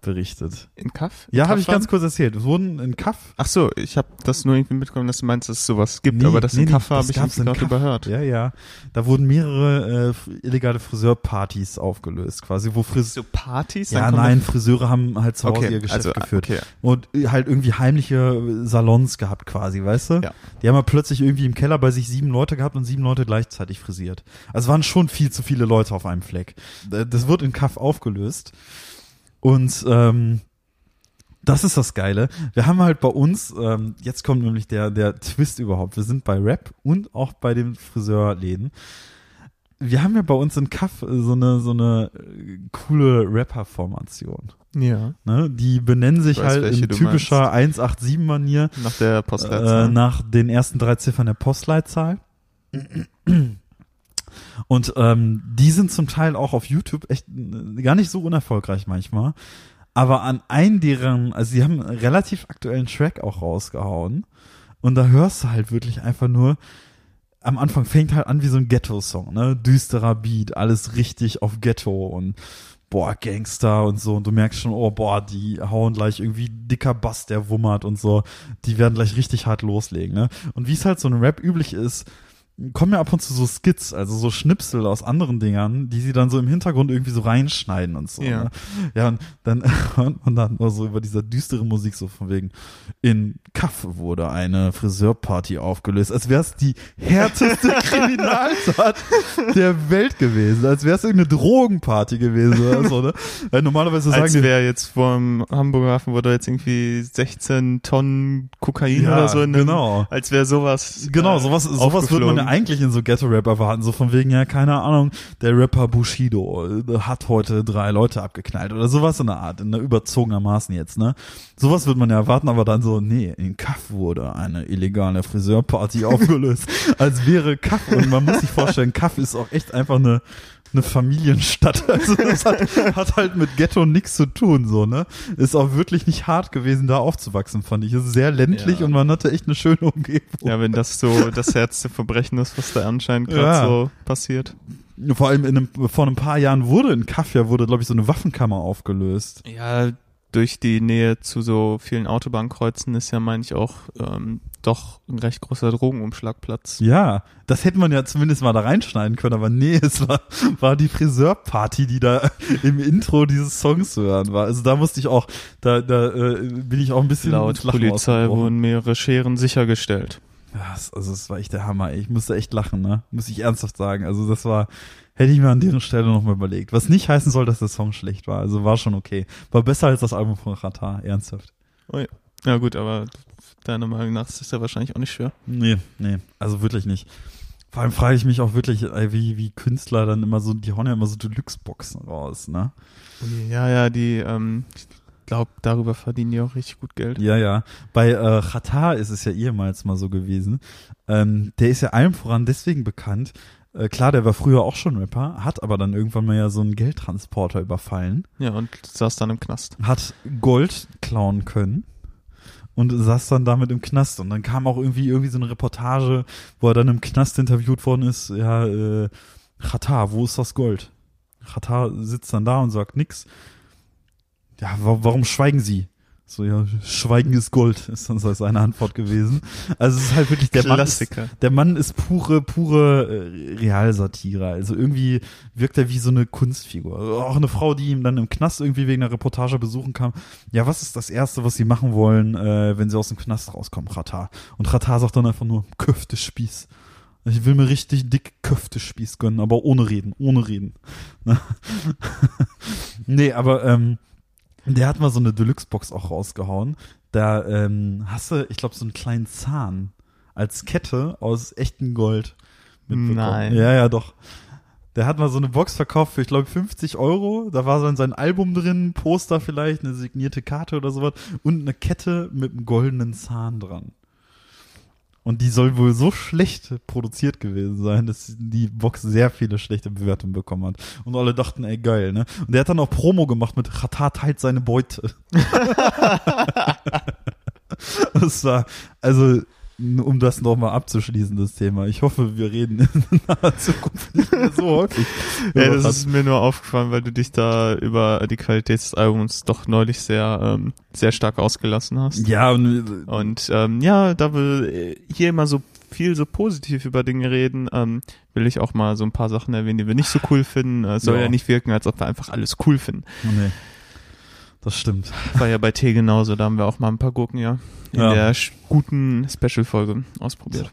berichtet. In Kaff? Ja, In habe ich ganz kurz erzählt. Es wurden in Kaff. Ach so, ich habe das nur irgendwie mitbekommen, dass du meinst, dass es sowas gibt, Nee, aber das nee, in nee, Kaff das habe ich in gerade überhört. Ja, ja. Da wurden mehrere äh, illegale Friseurpartys aufgelöst, quasi, wo Fris So Partys? ja, nein, Friseure haben halt zu Hause Okay, ihr Geschäft also, geführt. okay. Und halt irgendwie heimliche Salons gehabt quasi, weißt du? Ja. Die haben ja plötzlich irgendwie im Keller bei sich sieben Leute gehabt und sieben Leute gleichzeitig frisiert. Also waren schon viel zu viele Leute auf einem Fleck. Äh, Das wird in Kaff aufgelöst. Und ähm, das ist das Geile. Wir haben halt bei uns, ähm, jetzt kommt nämlich der, der Twist überhaupt. Wir sind bei Rap und auch bei den Friseurläden. Wir haben ja bei uns in Kaff so eine, so eine äh, coole Rapper-Formation. Ja, Ne? Die benennen sich Ich weiß, halt in typischer 187-Manier nach der äh, Postleitzahl. nach den ersten drei Ziffern der Postleitzahl. Und ähm, die sind zum Teil auch auf YouTube echt äh, gar nicht so unerfolgreich manchmal. Aber an einen deren, also sie haben einen relativ aktuellen Track auch rausgehauen. Und da hörst du halt wirklich einfach nur, am Anfang fängt halt an wie so ein Ghetto-Song, ne? Düsterer Beat, alles richtig auf Ghetto und boah, Gangster und so. Und du merkst schon, oh boah, die hauen gleich irgendwie dicker Bass, der wummert und so. Die werden gleich richtig hart loslegen, ne? Und wie es halt so ein Rap üblich ist, kommen ja ab und zu so Skits, also so Schnipsel aus anderen Dingern, die sie dann so im Hintergrund irgendwie so reinschneiden und so. Ja. Ne? Ja, und dann hört man dann nur so über dieser düstere Musik so von wegen, in Kaff wurde eine Friseurparty aufgelöst, als wäre es die härteste Kriminaltat der Welt gewesen, als wäre es irgendeine Drogenparty gewesen oder so, ne? Weil normalerweise sagen Als wäre jetzt vom Hamburger Hafen wurde jetzt irgendwie 16 Tonnen Kokain Ja, oder so in dem, genau. als wäre sowas Genau, äh, sowas, sowas würde man ja eigentlich in so Ghetto-Rap erwarten, so von wegen, ja, keine Ahnung, der Rapper Bushido äh, hat heute drei Leute abgeknallt oder sowas in der Art, in der überzogenermaßen jetzt, ne? Sowas würde man ja erwarten, aber dann so, nee, in Kaff wurde eine illegale Friseurparty aufgelöst, als wäre Kaff, und man muss sich vorstellen, Kaff ist auch echt einfach eine, eine Familienstadt. Also das hat, hat halt mit Ghetto nichts zu tun, so, ne? Ist auch wirklich nicht hart gewesen, da aufzuwachsen, fand ich. Es ist sehr ländlich Ja. und man hatte echt eine schöne Umgebung. Ja, wenn das so das Herz der Verbrechen ist, was da anscheinend gerade Ja. so passiert. Vor allem in einem, vor ein paar Jahren wurde in Kaffia wurde, glaube ich, so eine Waffenkammer aufgelöst. Ja, durch die Nähe zu so vielen Autobahnkreuzen ist ja, meine ich, auch ähm, doch ein recht großer Drogenumschlagplatz. Ja, das hätte man ja zumindest mal da reinschneiden können, aber nee, es war, war die Friseurparty, die da im Intro dieses Songs zu hören war. Also da musste ich auch, da, da äh, bin ich auch ein bisschen Laut Polizei wurden mehrere Scheren sichergestellt. Ja, also es war echt der Hammer. ey. Ich musste echt lachen, ne? Muss ich ernsthaft sagen. Also das war, hätte ich mir an deren Stelle nochmal überlegt. Was nicht heißen soll, dass der Song schlecht war. Also war schon okay. War besser als das Album von Rata, ernsthaft. Ja gut, aber deiner Meinung nach ist das ja wahrscheinlich auch nicht schwer. Nee, nee, also wirklich nicht. Vor allem frage ich mich auch wirklich, ey, wie, wie Künstler dann immer so, die hauen ja immer so Deluxe-Boxen raus, ne? Ja, ja, die, ähm, glaube, darüber verdienen die auch richtig gut Geld. Ja, ja. Bei äh, Qatar ist es ja ehemals mal so gewesen. Ähm, der ist ja allem voran deswegen bekannt. Äh, klar, der war früher auch schon Rapper, hat aber dann irgendwann mal ja so einen Geldtransporter überfallen, Ja, und saß dann im Knast. hat Gold klauen können und saß dann damit im Knast. Und dann kam auch irgendwie irgendwie so eine Reportage, wo er dann im Knast interviewt worden ist. Ja, äh, Qatar, wo ist das Gold? Qatar sitzt dann da und sagt nix. Ja, wa warum schweigen Sie? So, ja, Schweigen ist Gold, ist dann so seine Antwort gewesen. Also es ist halt wirklich der Mann ist, Klassiker. der Mann ist pure, pure äh, Realsatire. Also irgendwie wirkt er wie so eine Kunstfigur. Auch eine Frau, die ihm dann im Knast irgendwie wegen einer Reportage besuchen kam. Ja, was ist das Erste, was sie machen wollen, äh, wenn sie aus dem Knast rauskommen? Ratar. Und Ratar sagt dann einfach nur, Köftespieß. Ich will mir richtig dick Köftespieß gönnen, aber ohne reden, ohne reden. Ne? nee, aber ähm, der hat mal so eine Deluxe-Box auch rausgehauen. Da ähm, hast du, ich glaube, so einen kleinen Zahn als Kette aus echtem Gold mitbekommen. Nein. Ja, ja, doch. Der hat mal so eine Box verkauft für, ich glaube, 50 Euro. Da war so in sein Album drin, Poster vielleicht, eine signierte Karte oder sowas und eine Kette mit einem goldenen Zahn dran. Und die soll wohl so schlecht produziert gewesen sein, dass die Box sehr viele schlechte Bewertungen bekommen hat. Und alle dachten, ey, geil, ne? Und der hat dann auch Promo gemacht mit Ratar teilt seine Beute. das war, also, um das nochmal abzuschließen, das Thema. Ich hoffe, wir reden in naher Zukunft nicht mehr so häufig. Ja, das ist mir nur aufgefallen, weil du dich da über die Qualität des Albums doch neulich sehr, ähm, sehr stark ausgelassen hast. ja, und, Und ähm, ja, da wir äh, hier immer so viel so positiv über Dinge reden, ähm, will ich auch mal so ein paar Sachen erwähnen, die wir nicht so cool finden. Äh, soll Ja. ja. nicht wirken, als ob wir einfach alles cool finden. oh, nee. Das stimmt. War ja bei Tee genauso, da haben wir auch mal ein paar Gurken, ja, in Ja. der guten Special-Folge ausprobiert.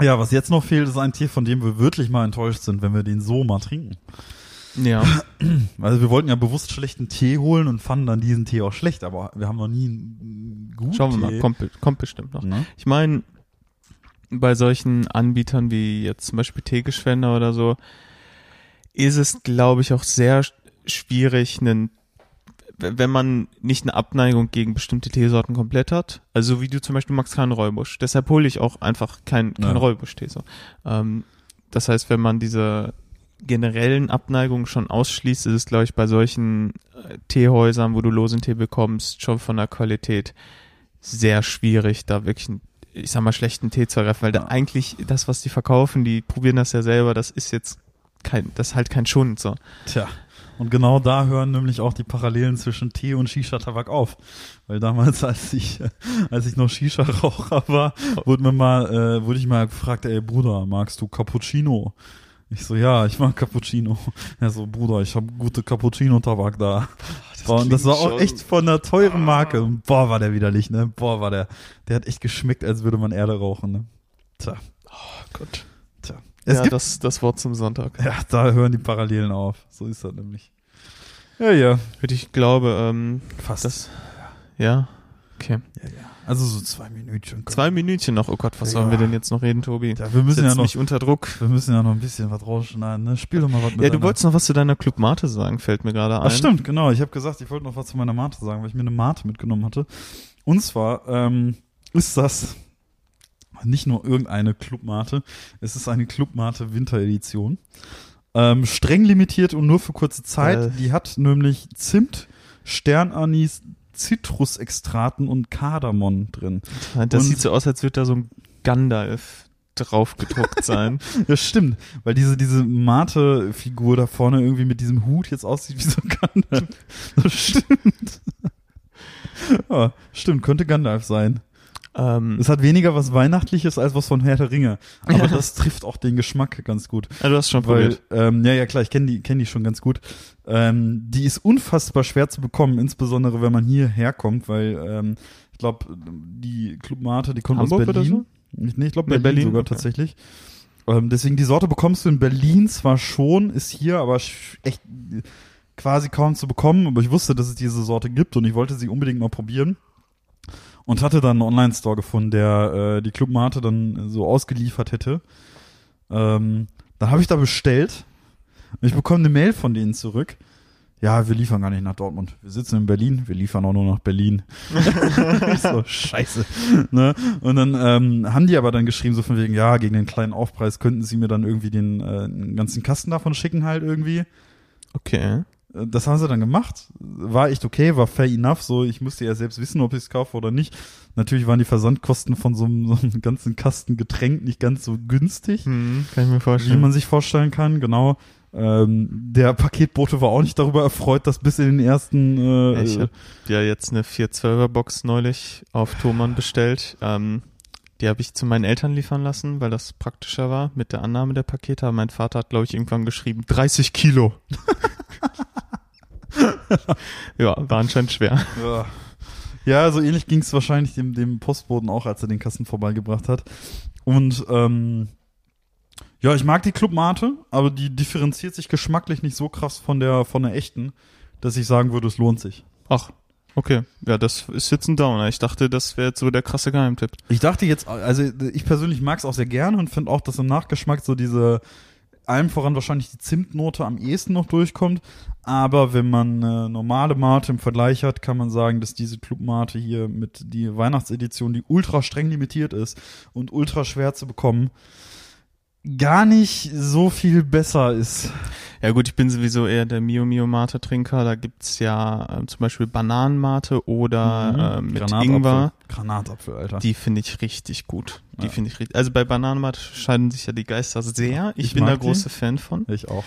Ja, was jetzt noch fehlt, ist ein Tee, von dem wir wirklich mal enttäuscht sind, wenn wir den so mal trinken. Ja, Also wir wollten ja bewusst schlechten Tee holen und fanden dann diesen Tee auch schlecht, aber wir haben noch nie einen guten schauen wir Tee. mal, kommt, kommt bestimmt noch. Ne? Ich meine, bei solchen Anbietern wie jetzt zum Beispiel Teegeschwender oder so, ist es, glaube ich, auch sehr sch- schwierig, einen, wenn man nicht eine Abneigung gegen bestimmte Teesorten komplett hat. Also wie du zum Beispiel magst keinen Räubusch. Deshalb hole ich auch einfach kein, kein Ja. Räubusch-Tee. So. Ähm, das heißt, wenn man diese generellen Abneigungen schon ausschließt, ist es, glaube ich, bei solchen äh, Teehäusern, wo du losen Tee bekommst, schon von der Qualität sehr schwierig, da wirklich einen, ich sag mal, schlechten Tee zu erreichen, weil da eigentlich das, was die verkaufen, die probieren das ja selber, das ist jetzt kein, das ist halt kein Schund, so. Tja. Und genau da hören nämlich auch die Parallelen zwischen Tee und Shisha-Tabak auf. Weil damals, als ich, als ich noch Shisha-Raucher war, wurde mir mal, äh, wurde ich mal gefragt, ey Bruder, magst du Cappuccino? Ich so, ja, ich mag Cappuccino. Er so, Bruder, ich habe gute Cappuccino-Tabak da. Boah, und das war auch echt von einer teuren Marke. Und Boah, war der widerlich, ne? Boah, war der, der hat echt geschmeckt, als würde man Erde rauchen, ne? Tja, Oh Gott. Es ja, gibt das, das Wort zum Sonntag. Ja, da hören die Parallelen auf. So ist das nämlich. Ja, ja. Ich glaube, ähm, Fast. das, ja, okay. ja, ja. Also so zwei Minütchen. Zwei Minütchen noch, oh Gott, was Ja. sollen wir denn jetzt noch reden, Tobi? Ja, wir müssen Setz ja noch, mich unter Druck. wir müssen ja noch ein bisschen was rausschneiden, ne? Spiel doch mal was mit Ja, du wolltest noch was zu deiner Club Mate sagen, fällt mir gerade ein. Ach stimmt, genau. Ich habe gesagt, ich wollte noch was zu meiner Mate sagen, weil ich mir eine Mate mitgenommen hatte. Und zwar ähm, ist das nicht nur irgendeine Clubmate, es ist eine Clubmate Winteredition. Ähm, streng limitiert und nur für kurze Zeit. Äh. Die hat nämlich Zimt, Sternanis, Zitrusextraten und Kardamom drin. Das Und- sieht so aus, als würde da so ein Gandalf drauf gedruckt sein. Das stimmt, weil diese, diese Mate-Figur da vorne irgendwie mit diesem Hut jetzt aussieht wie so ein Gandalf. Das stimmt. ja, stimmt, könnte Gandalf sein. Ähm, Es hat weniger was Weihnachtliches als was von Herr der Ringe. Aber das trifft auch den Geschmack ganz gut. ja, du hast schon Weil, probiert. ähm, ja, ja, klar, ich kenne die, kenn die schon ganz gut. Ähm, die ist unfassbar schwer zu bekommen, insbesondere wenn man hierher kommt, weil ähm, ich glaube, die Club Mate, die kommt Hamburg aus oder Berlin. Ich, nee, ich glaube Nee, Berlin, Berlin, sogar okay. tatsächlich. Ähm, deswegen, die Sorte bekommst du in Berlin zwar schon, ist hier aber echt quasi kaum zu bekommen, aber ich wusste, dass es diese Sorte gibt und ich wollte sie unbedingt mal probieren. Und hatte dann einen Online-Store gefunden, der äh, die Club Mate dann so ausgeliefert hätte. Ähm, dann habe ich da bestellt und ich bekomme eine Mail von denen zurück. ja, wir liefern gar nicht nach Dortmund. Wir sitzen in Berlin, wir liefern auch nur nach Berlin. so, scheiße. Ne? Und dann ähm, haben die aber dann geschrieben, so von wegen, ja, gegen den kleinen Aufpreis könnten sie mir dann irgendwie den, äh, den ganzen Kasten davon schicken halt irgendwie. Okay. Äh, Das haben sie dann gemacht. War echt okay, war fair enough. So, ich musste ja selbst wissen, ob ich es kaufe oder nicht. Natürlich waren die Versandkosten von so einem, so einem ganzen Kasten Getränk nicht ganz so günstig, Hm, kann ich mir wie vorstellen. man sich vorstellen kann. Genau. Ähm, der Paketbote war auch nicht darüber erfreut, dass bis in den ersten. Äh, ich habe ja jetzt eine 412er Box neulich auf Thomann bestellt. Ähm, die habe ich zu meinen Eltern liefern lassen, weil das praktischer war mit der Annahme der Pakete. Aber mein Vater hat, glaube ich, irgendwann geschrieben, 30 Kilo. ja, war anscheinend schwer. Ja. Ja, so ähnlich ging es wahrscheinlich dem, dem Postboten auch, als er den Kasten vorbeigebracht hat. Und ähm, ja, ich mag die Clubmate, aber die differenziert sich geschmacklich nicht so krass von der von der echten, dass ich sagen würde, es lohnt sich. Ach, okay. Ja, das ist jetzt ein Downer. Ich dachte, das wäre jetzt so der krasse Geheimtipp. Ich dachte jetzt, also ich persönlich mag es auch sehr gerne und finde auch, dass im Nachgeschmack so diese allem voran wahrscheinlich die Zimtnote am ehesten noch durchkommt. Aber wenn man eine normale Mate im Vergleich hat, kann man sagen, dass diese Clubmate hier mit die Weihnachtsedition, die ultra streng limitiert ist und ultra schwer zu bekommen, gar nicht so viel besser ist. Ja gut, ich bin sowieso eher der Mio Mio Mate Trinker. Da gibt's ja ähm, zum Beispiel Bananenmate oder ähm, mit Granatapfel. Ingwer. Granatapfel, Alter. Die finde ich richtig gut. Die Ja. finde ich richtig. Also bei Bananenmate scheiden sich ja die Geister sehr. Ich, Ich bin da die. große Fan von. ich auch.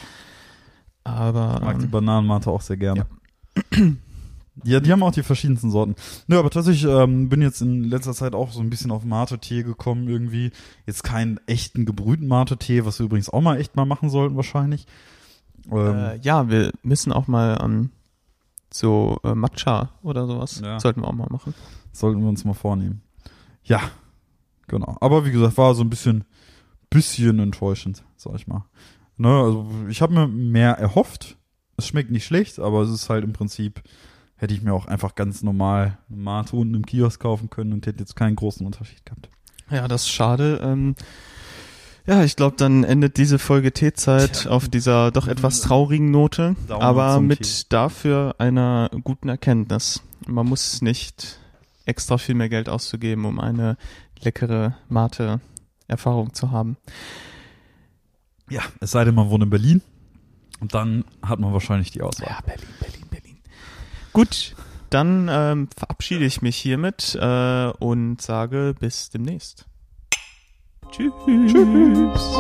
Aber Ich mag die ähm, Bananenmate auch sehr gerne. Ja. die haben auch die verschiedensten Sorten. Nö, aber tatsächlich ähm, bin jetzt in letzter Zeit auch so ein bisschen auf Mate-Tee gekommen irgendwie. Jetzt keinen echten gebrühten Mate-Tee, was wir übrigens auch mal echt mal machen sollten wahrscheinlich. Ähm, äh, ja, wir müssen auch mal ähm, so äh, Matcha oder sowas Ja. sollten wir auch mal machen. Sollten wir uns mal vornehmen. Ja, genau. Aber wie gesagt, war so ein bisschen, bisschen enttäuschend, sag ich mal. Ne, also ich habe mir mehr erhofft. Es schmeckt nicht schlecht, aber es ist halt im Prinzip, hätte ich mir auch einfach ganz normal eine Mate unten im Kiosk kaufen können und hätte jetzt keinen großen Unterschied gehabt. Ja, das ist schade. Ähm, ja, ich glaube, dann endet diese Folge Teezeit Tja. auf dieser doch etwas traurigen Note, Downer aber mit Tee. dafür einer guten Erkenntnis. Man muss nicht extra viel mehr Geld auszugeben, um eine leckere Mate-Erfahrung zu haben. Ja, es sei denn, man wohnt in Berlin und dann hat man wahrscheinlich die Auswahl. Ja, Berlin, Berlin. Gut, dann ähm, verabschiede ich mich hiermit äh, und sage bis demnächst. Tschüss. Tschüss.